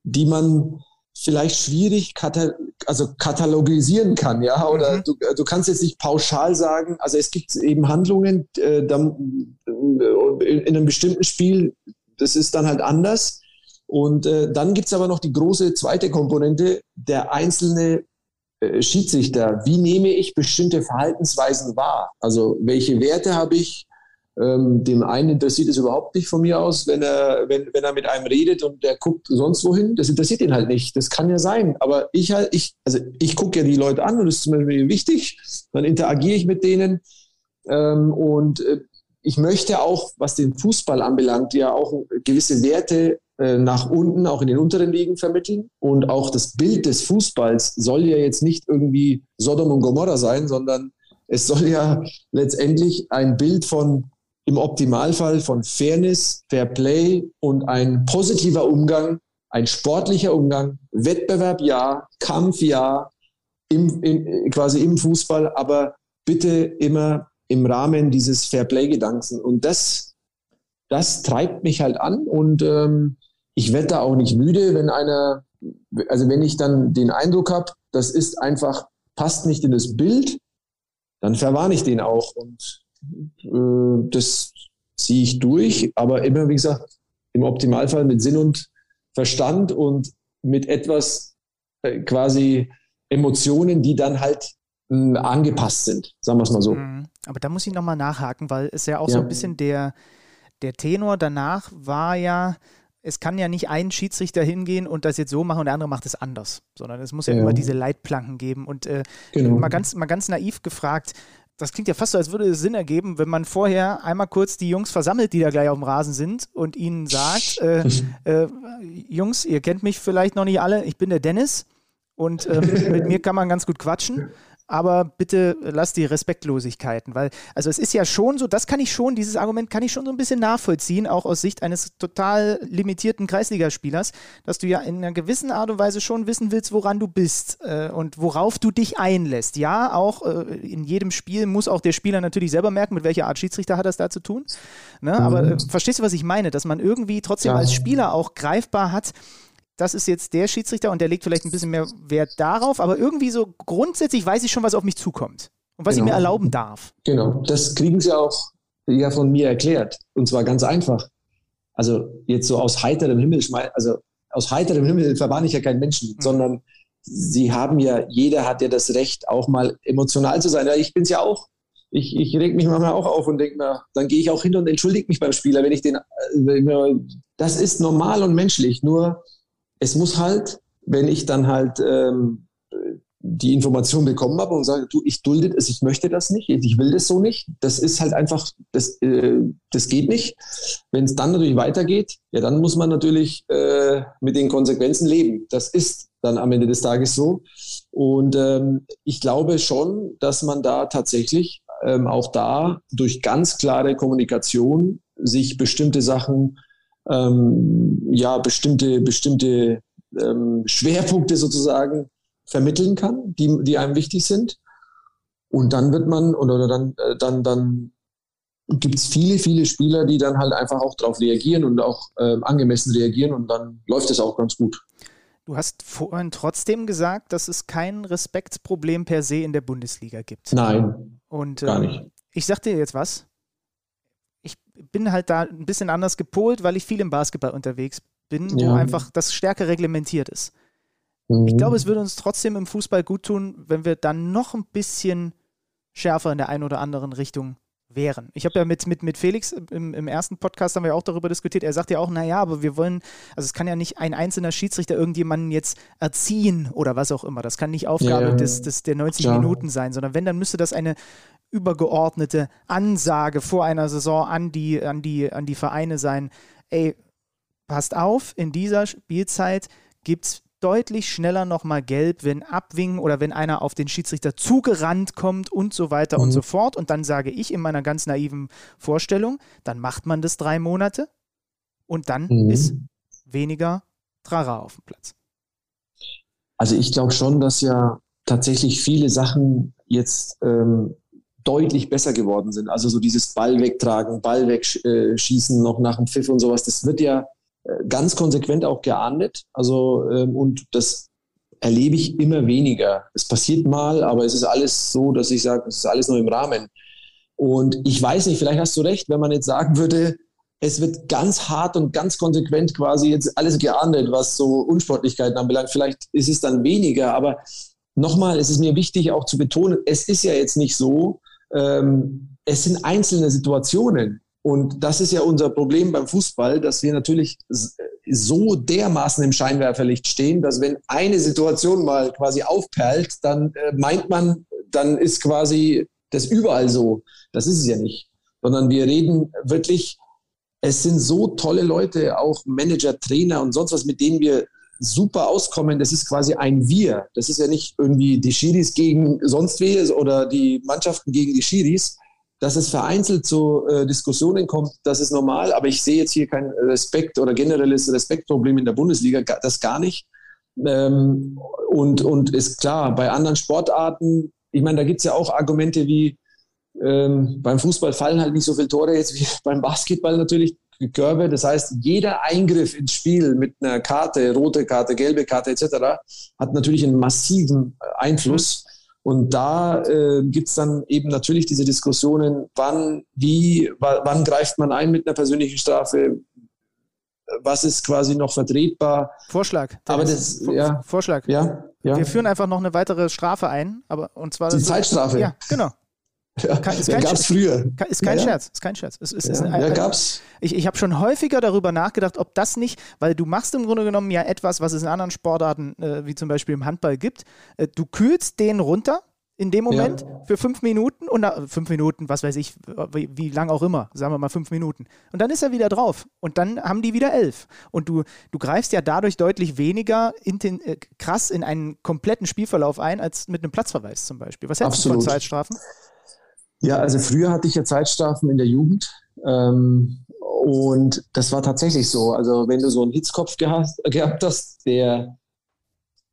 die man vielleicht schwierig kata also katalogisieren kann, ja, oder mhm. du, du kannst jetzt nicht pauschal sagen, also es gibt eben Handlungen, äh, dann, äh, in einem bestimmten Spiel, das ist dann halt anders. Und äh, dann gibt's aber noch die große zweite Komponente, der einzelne äh, Schiedsrichter, wie nehme ich bestimmte Verhaltensweisen wahr? Also welche Werte habe ich? Ähm, dem einen interessiert es überhaupt nicht von mir aus, wenn er, wenn, wenn er mit einem redet und der guckt sonst wohin. Das interessiert ihn halt nicht. Das kann ja sein. Aber ich halt, ich, also ich gucke ja die Leute an und das ist zum Beispiel wichtig. Dann interagiere ich mit denen. Ähm, und äh, ich möchte auch, was den Fußball anbelangt, ja auch gewisse Werte nach unten, auch in den unteren Ligen vermitteln. Und auch das Bild des Fußballs soll ja jetzt nicht irgendwie Sodom und Gomorra sein, sondern es soll ja letztendlich ein Bild von, im Optimalfall von Fairness, Fair Play und ein positiver Umgang, ein sportlicher Umgang, Wettbewerb ja, Kampf ja, im, im, quasi im Fußball, aber bitte immer im Rahmen dieses Fair Play-Gedankens. Und das, das treibt mich halt an und ähm, ich werde da auch nicht müde, wenn einer, also wenn ich dann den Eindruck habe, das ist einfach, passt nicht in das Bild, dann verwarne ich den auch. Und äh, das ziehe ich durch, aber immer, wie gesagt, im Optimalfall mit Sinn und Verstand und mit etwas äh, quasi Emotionen, die dann halt äh, angepasst sind, sagen wir es mal so. Mhm. Aber da muss ich nochmal nachhaken, weil es ja auch ja. so ein bisschen der, der Tenor danach war ja, es kann ja nicht ein Schiedsrichter hingehen und das jetzt so machen und der andere macht es anders, sondern es muss ja, ja. immer diese Leitplanken geben. Und äh, genau. mal, ganz, mal ganz naiv gefragt, das klingt ja fast so, als würde es Sinn ergeben, wenn man vorher einmal kurz die Jungs versammelt, die da gleich auf dem Rasen sind und ihnen sagt, äh, äh, Jungs, ihr kennt mich vielleicht noch nicht alle, ich bin der Dennis und ähm, mit mir kann man ganz gut quatschen aber bitte lass die Respektlosigkeiten, weil, also es ist ja schon so, das kann ich schon, dieses Argument kann ich schon so ein bisschen nachvollziehen, auch aus Sicht eines total limitierten Kreisligaspielers, dass du ja in einer gewissen Art und Weise schon wissen willst, woran du bist äh, und worauf du dich einlässt. Ja, auch äh, in jedem Spiel muss auch der Spieler natürlich selber merken, mit welcher Art Schiedsrichter hat das da zu tun. Ne? Aber äh, verstehst du, was ich meine? Dass man irgendwie trotzdem ja. als Spieler auch greifbar hat, das ist jetzt der Schiedsrichter und der legt vielleicht ein bisschen mehr Wert darauf, aber irgendwie so grundsätzlich weiß ich schon, was auf mich zukommt und was genau. ich mir erlauben darf. Genau, das kriegen sie auch ja von mir erklärt und zwar ganz einfach. Also jetzt so aus heiterem Himmel, also aus heiterem Himmel verwarne ich ja keinen Menschen, mhm. sondern sie haben ja, jeder hat ja das Recht, auch mal emotional zu sein. Ja, ich bin es ja auch. Ich, ich reg mich manchmal auch auf und denke mir, dann gehe ich auch hin und entschuldige mich beim Spieler, wenn ich den. Äh, das ist normal und menschlich. Nur es muss halt, wenn ich dann halt ähm, die Information bekommen habe und sage, du, ich dulde es, ich möchte das nicht, ich will das so nicht. Das ist halt einfach, das, äh, das geht nicht. Wenn es dann natürlich weitergeht, ja, dann muss man natürlich äh, mit den Konsequenzen leben. Das ist dann am Ende des Tages so. Und ähm, ich glaube schon, dass man da tatsächlich ähm, auch da durch ganz klare Kommunikation sich bestimmte Sachen, ähm, ja, bestimmte, bestimmte ähm, Schwerpunkte sozusagen vermitteln kann, die, die einem wichtig sind. Und dann wird man, oder dann, äh, dann, dann gibt es viele, viele Spieler, die dann halt einfach auch darauf reagieren und auch äh, angemessen reagieren und dann läuft es auch ganz gut. Du hast vorhin trotzdem gesagt, dass es kein Respektsproblem per se in der Bundesliga gibt. Nein. Und gar nicht. Ähm, ich sag dir jetzt was. Bin halt da ein bisschen anders gepolt, weil ich viel im Basketball unterwegs bin, ja. wo einfach das stärker reglementiert ist. Mhm. Ich glaube, es würde uns trotzdem im Fußball gut tun, wenn wir dann noch ein bisschen schärfer in der einen oder anderen Richtung wären. Ich habe ja mit, mit, mit Felix im, im, ersten Podcast haben wir auch darüber diskutiert. Er sagt ja auch, naja, aber wir wollen, also es kann ja nicht ein einzelner Schiedsrichter irgendjemanden jetzt erziehen oder was auch immer. Das kann nicht Aufgabe ja, des, des, der 90 ja. Minuten sein, sondern wenn, dann müsste das eine übergeordnete Ansage vor einer Saison an die, an die, an die Vereine sein. Ey, passt auf, in dieser Spielzeit gibt es deutlich schneller nochmal gelb, wenn Abwingen oder wenn einer auf den Schiedsrichter zugerannt kommt und so weiter mhm. und so fort. Und dann sage ich in meiner ganz naiven Vorstellung, dann macht man das drei Monate und dann mhm. ist weniger Trara auf dem Platz. Also ich glaube schon, dass ja tatsächlich viele Sachen jetzt ähm, deutlich besser geworden sind. Also so dieses Ball wegtragen, Ball wegschießen noch nach dem Pfiff und sowas, das wird ja ganz konsequent auch geahndet. Also, ähm, und das erlebe ich immer weniger. Es passiert mal, aber es ist alles so, dass ich sage, es ist alles nur im Rahmen. Und ich weiß nicht, vielleicht hast du recht, wenn man jetzt sagen würde, es wird ganz hart und ganz konsequent quasi jetzt alles geahndet, was so Unsportlichkeiten anbelangt. Vielleicht ist es dann weniger, aber nochmal, es ist mir wichtig auch zu betonen, es ist ja jetzt nicht so, ähm, es sind einzelne Situationen. Und das ist ja unser Problem beim Fußball, dass wir natürlich so dermaßen im Scheinwerferlicht stehen, dass wenn eine Situation mal quasi aufperlt, dann äh, meint man, dann ist quasi das überall so. Das ist es ja nicht. Sondern wir reden wirklich, es sind so tolle Leute, auch Manager, Trainer und sonst was, mit denen wir super auskommen. Das ist quasi ein Wir. Das ist ja nicht irgendwie die Schiris gegen sonst wer oder die Mannschaften gegen die Schiris, dass es vereinzelt zu äh, Diskussionen kommt, das ist normal, aber ich sehe jetzt hier kein Respekt oder generelles Respektproblem in der Bundesliga, das gar nicht. Ähm, und, und ist klar, bei anderen Sportarten, ich meine, da gibt es ja auch Argumente wie, ähm, beim Fußball fallen halt nicht so viele Tore jetzt wie beim Basketball natürlich, Körbe. Das heißt, jeder Eingriff ins Spiel mit einer Karte, rote Karte, gelbe Karte etc., hat natürlich einen massiven Einfluss. Und da äh, gibt es dann eben natürlich diese Diskussionen, wann, wie, wann greift man ein mit einer persönlichen Strafe, was ist quasi noch vertretbar. Vorschlag. Aber das, ja, Vorschlag. Ja, ja. Wir führen einfach noch eine weitere Strafe ein, aber und zwar die Zeitstrafe. Ja, genau. Ja, ist ja, gab's früher. Ist kein ja, Scherz, ist kein Scherz. Es, es, ja, ist ein, ja, gab's. Ich, ich habe schon häufiger darüber nachgedacht, ob das nicht, weil du machst im Grunde genommen ja etwas, was es in anderen Sportarten, äh, wie zum Beispiel im Handball gibt. Äh, du kühlst den runter, in dem Moment ja. für fünf Minuten und na, fünf Minuten, was weiß ich, wie, wie, lang auch immer, sagen wir mal fünf Minuten. Und dann ist er wieder drauf und dann haben die wieder elf. Und du, du greifst ja dadurch deutlich weniger inten, äh, krass in einen kompletten Spielverlauf ein, als mit einem Platzverweis zum Beispiel. Was hältst Absolut. du von Zeitstrafen? Ja, also früher hatte ich ja Zeitstrafen in der Jugend. Ähm, und das war tatsächlich so. Also wenn du so einen Hitzkopf gehabt, gehabt hast, der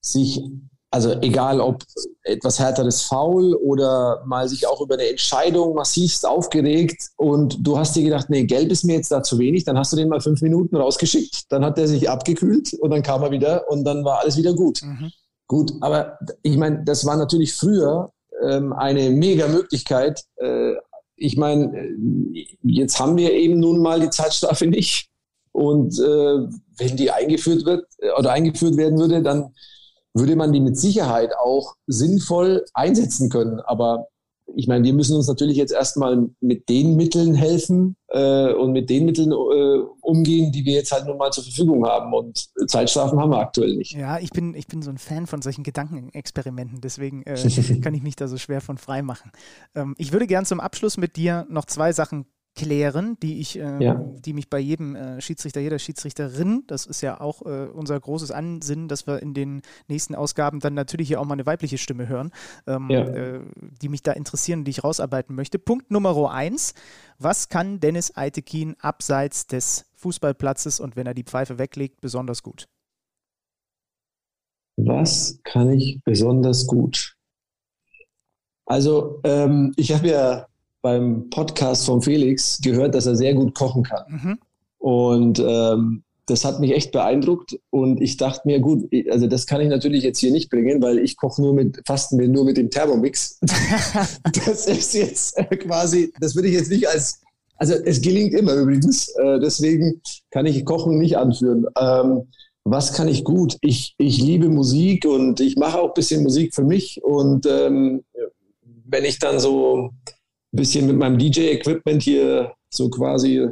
sich also egal ob etwas härteres Foul oder mal sich auch über eine Entscheidung massivst aufgeregt und du hast dir gedacht, nee, gelb ist mir jetzt da zu wenig, dann hast du den mal fünf Minuten rausgeschickt, dann hat er sich abgekühlt und dann kam er wieder und dann war alles wieder gut. Mhm. Gut, aber ich meine, das war natürlich früher ähm, eine mega Möglichkeit. Äh, ich meine, äh, jetzt haben wir eben nun mal die Zeitstrafe nicht und äh, wenn die eingeführt wird äh, oder eingeführt werden würde, dann würde man die mit Sicherheit auch sinnvoll einsetzen können. Aber ich meine, wir müssen uns natürlich jetzt erstmal mit den Mitteln helfen äh, und mit den Mitteln äh, umgehen, die wir jetzt halt nun mal zur Verfügung haben. Und Zeitstrafen haben wir aktuell nicht. Ja, ich bin, ich bin so ein Fan von solchen Gedankenexperimenten, deswegen äh, kann ich mich da so schwer von frei machen. Ähm, ich würde gern zum Abschluss mit dir noch zwei Sachen klären, die ich, äh, ja. die mich bei jedem äh, Schiedsrichter, jeder Schiedsrichterin, das ist ja auch äh, unser großes Ansinnen, dass wir in den nächsten Ausgaben dann natürlich hier auch mal eine weibliche Stimme hören, ähm, ja. Äh, die mich da interessieren, die ich rausarbeiten möchte. Punkt Nummer eins: Was kann Dennis Eitekin abseits des Fußballplatzes und wenn er die Pfeife weglegt, besonders gut? Was kann ich besonders gut? Also, ähm, ich habe ja beim Podcast von Felix gehört, dass er sehr gut kochen kann. Mhm. Und ähm, das hat mich echt beeindruckt und ich dachte mir, gut, also das kann ich natürlich jetzt hier nicht bringen, weil ich koche nur mit, fasten wir nur mit dem Thermomix. das ist jetzt quasi, das würde ich jetzt nicht als, also es gelingt immer übrigens, äh, deswegen kann ich Kochen nicht anführen. Ähm, was kann ich gut? Ich, ich liebe Musik und ich mache auch ein bisschen Musik für mich und ähm, wenn ich dann so bisschen mit meinem DJ-Equipment hier so quasi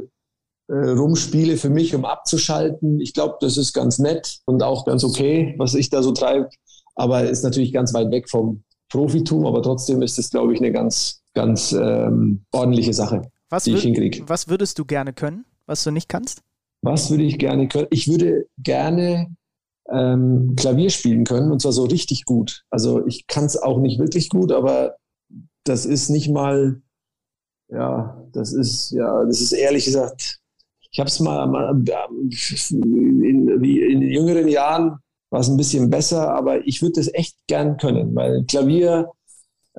äh, rumspiele für mich, um abzuschalten. Ich glaube, das ist ganz nett und auch ganz okay, was ich da so treibe. Aber ist natürlich ganz weit weg vom Profitum, aber trotzdem ist es, glaube ich, eine ganz, ganz ähm, ordentliche Sache, was die ich hinkriege. Was würdest du gerne können, was du nicht kannst? Was würde ich gerne können? Ich würde gerne ähm, Klavier spielen können und zwar so richtig gut. Also ich kann es auch nicht wirklich gut, aber das ist nicht mal ja, das ist, ja, das ist ehrlich gesagt, ich habe es mal, mal in, in jüngeren Jahren war es ein bisschen besser, aber ich würde das echt gern können, weil Klavier,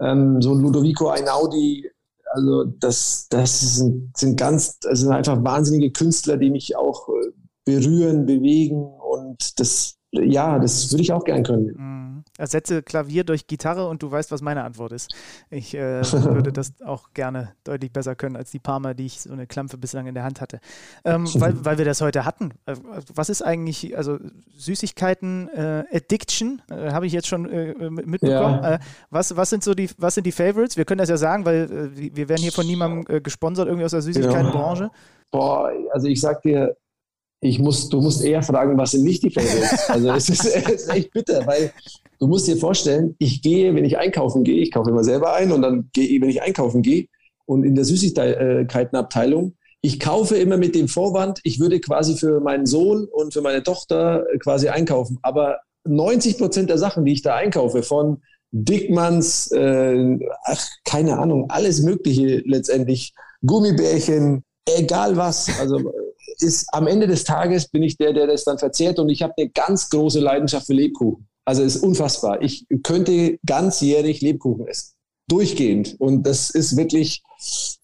ähm, so Ludovico Einaudi, also das, das sind, sind ganz, das sind einfach wahnsinnige Künstler, die mich auch äh, berühren, bewegen und das, ja, das würde ich auch gern können. Ersetze Klavier durch Gitarre und du weißt, was meine Antwort ist. Ich äh, würde das auch gerne deutlich besser können als die Parma, die ich so eine Klampfe bislang in der Hand hatte. Ähm, weil, weil wir das heute hatten. Äh, was ist eigentlich, also Süßigkeiten, äh, Addiction, äh, habe ich jetzt schon äh, mitbekommen. Ja. Äh, was, was sind so die, was sind die Favorites? Wir können das ja sagen, weil wir werden hier von niemandem gesponsert, irgendwie aus der Süßigkeitenbranche. Boah, also ich sag dir, ich muss, du musst eher fragen, was sind nicht die Favorites? Also es ist, es ist echt bitter, weil Du musst dir vorstellen, ich gehe, wenn ich einkaufen gehe, ich kaufe immer selber ein und dann gehe, wenn ich einkaufen gehe und in der Süßigkeitenabteilung, ich kaufe immer mit dem Vorwand, ich würde quasi für meinen Sohn und für meine Tochter quasi einkaufen. Aber 90 Prozent der Sachen, die ich da einkaufe, von Dickmanns, äh, ach, keine Ahnung, alles Mögliche letztendlich, Gummibärchen, egal was. Also ist am Ende des Tages bin ich der, der das dann verzehrt und ich habe eine ganz große Leidenschaft für Lebkuchen. Also es ist unfassbar. Ich könnte ganzjährig Lebkuchen essen. Durchgehend. Und das ist wirklich,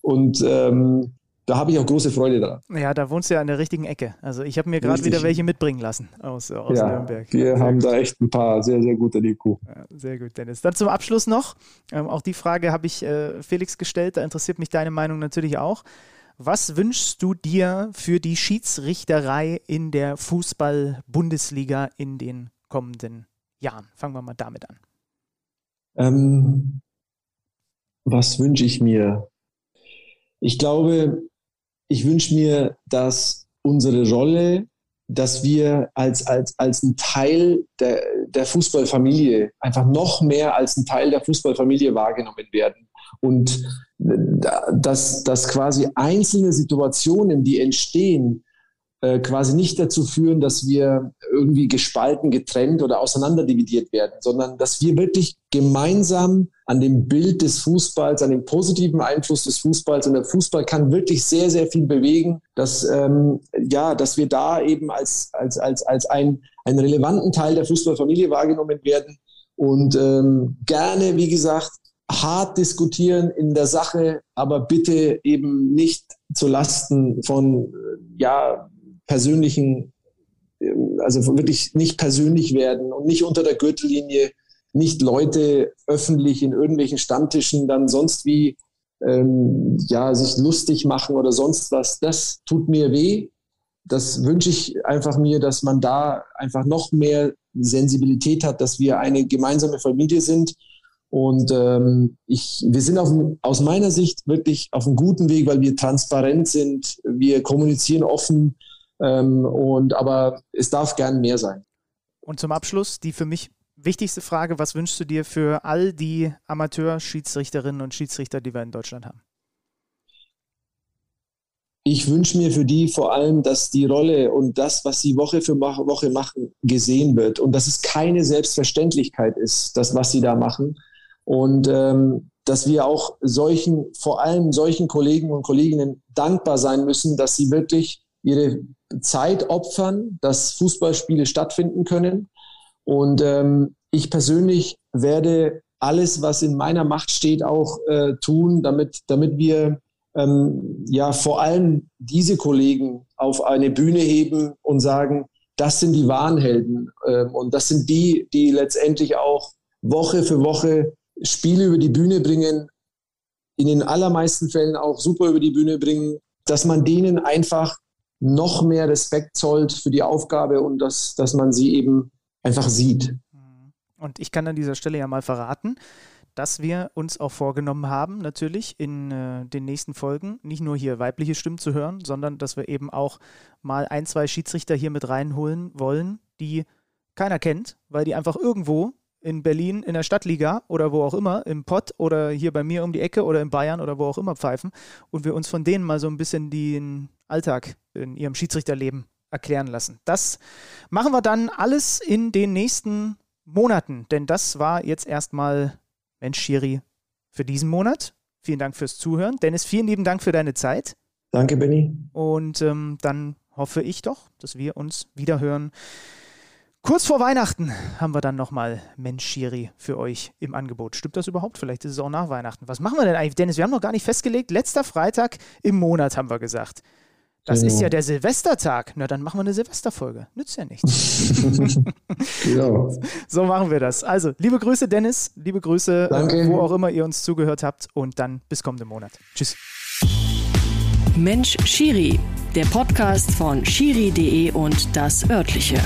und ähm, da habe ich auch große Freude daran. Ja, da wohnst du ja an der richtigen Ecke. Also ich habe mir gerade wieder welche mitbringen lassen aus, aus ja, Nürnberg. Wir sehr haben gut. da echt ein paar sehr, sehr gute Lebkuchen. Ja, sehr gut, Dennis. Dann zum Abschluss noch. Ähm, auch die Frage habe ich äh, Felix gestellt. Da interessiert mich deine Meinung natürlich auch. Was wünschst du dir für die Schiedsrichterei in der Fußball-Bundesliga in den kommenden Jahren? Fangen wir mal damit an. Ähm, was wünsche ich mir? Ich glaube, ich wünsche mir, dass unsere Rolle, dass wir als, als, als ein Teil der, der Fußballfamilie, einfach noch mehr als ein Teil der Fußballfamilie wahrgenommen werden. Und dass, dass quasi einzelne Situationen, die entstehen, äh, quasi nicht dazu führen, dass wir irgendwie gespalten, getrennt oder auseinanderdividiert werden, sondern dass wir wirklich gemeinsam an dem Bild des Fußballs, an dem positiven Einfluss des Fußballs und der Fußball kann wirklich sehr, sehr viel bewegen, dass, ähm, ja, dass wir da eben als, als, als, als ein, einen relevanten Teil der Fußballfamilie wahrgenommen werden. Und ähm, gerne, wie gesagt, hart diskutieren in der Sache, aber bitte eben nicht zu Lasten von ja, persönlichen, ähm, also wirklich nicht persönlich werden und nicht unter der Gürtellinie, nicht Leute öffentlich in irgendwelchen Stammtischen dann sonst wie ähm, ja, sich lustig machen oder sonst was. Das tut mir weh. Das wünsche ich einfach mir, dass man da einfach noch mehr Sensibilität hat, dass wir eine gemeinsame Familie sind Und ähm, ich, wir sind auf, aus meiner Sicht wirklich auf einem guten Weg, weil wir transparent sind, wir kommunizieren offen, ähm, und aber es darf gern mehr sein. Und zum Abschluss die für mich wichtigste Frage: Was wünschst du dir für all die Amateur-Schiedsrichterinnen und Schiedsrichter, die wir in Deutschland haben? Ich wünsche mir für die vor allem, dass die Rolle und das, was sie Woche für Woche machen, gesehen wird und dass es keine Selbstverständlichkeit ist, das, was sie da machen. Und ähm, dass wir auch solchen, vor allem solchen Kollegen und Kolleginnen dankbar sein müssen, dass sie wirklich ihre Zeit opfern, dass Fußballspiele stattfinden können. Und ähm, ich persönlich werde alles, was in meiner Macht steht, auch äh, tun, damit, damit wir ähm, ja vor allem diese Kollegen auf eine Bühne heben und sagen, das sind die wahren Helden. Ähm, und das sind die, die letztendlich auch Woche für Woche Spiele über die Bühne bringen, in den allermeisten Fällen auch super über die Bühne bringen, dass man denen einfach noch mehr Respekt zollt für die Aufgabe und dass, dass man sie eben einfach sieht. Und ich kann an dieser Stelle ja mal verraten, dass wir uns auch vorgenommen haben, natürlich in äh, den nächsten Folgen nicht nur hier weibliche Stimmen zu hören, sondern dass wir eben auch mal ein, zwei Schiedsrichter hier mit reinholen wollen, die keiner kennt, weil die einfach irgendwo in Berlin in der Stadtliga oder wo auch immer, im Pott oder hier bei mir um die Ecke oder in Bayern oder wo auch immer pfeifen und wir uns von denen mal so ein bisschen den Alltag in ihrem Schiedsrichterleben erklären lassen. Das machen wir dann alles in den nächsten Monaten, denn das war jetzt erstmal Mensch Schiri für diesen Monat. Vielen Dank fürs Zuhören. Dennis, vielen lieben Dank für deine Zeit. Danke, Benny. Und ähm, dann hoffe ich doch, dass wir uns wieder hören Kurz vor Weihnachten haben wir dann nochmal Mensch Schiri für euch im Angebot. Stimmt das überhaupt? Vielleicht ist es auch nach Weihnachten. Was machen wir denn eigentlich, Dennis? Wir haben noch gar nicht festgelegt. Letzter Freitag im Monat haben wir gesagt. Das genau. ist ja der Silvestertag. Na, dann machen wir eine Silvesterfolge. Nützt ja nichts. genau. So machen wir das. Also, liebe Grüße, Dennis. Liebe Grüße, äh, wo auch immer ihr uns zugehört habt. Und dann bis kommenden Monat. Tschüss. Mensch Schiri, der Podcast von Schiri.de und das örtliche.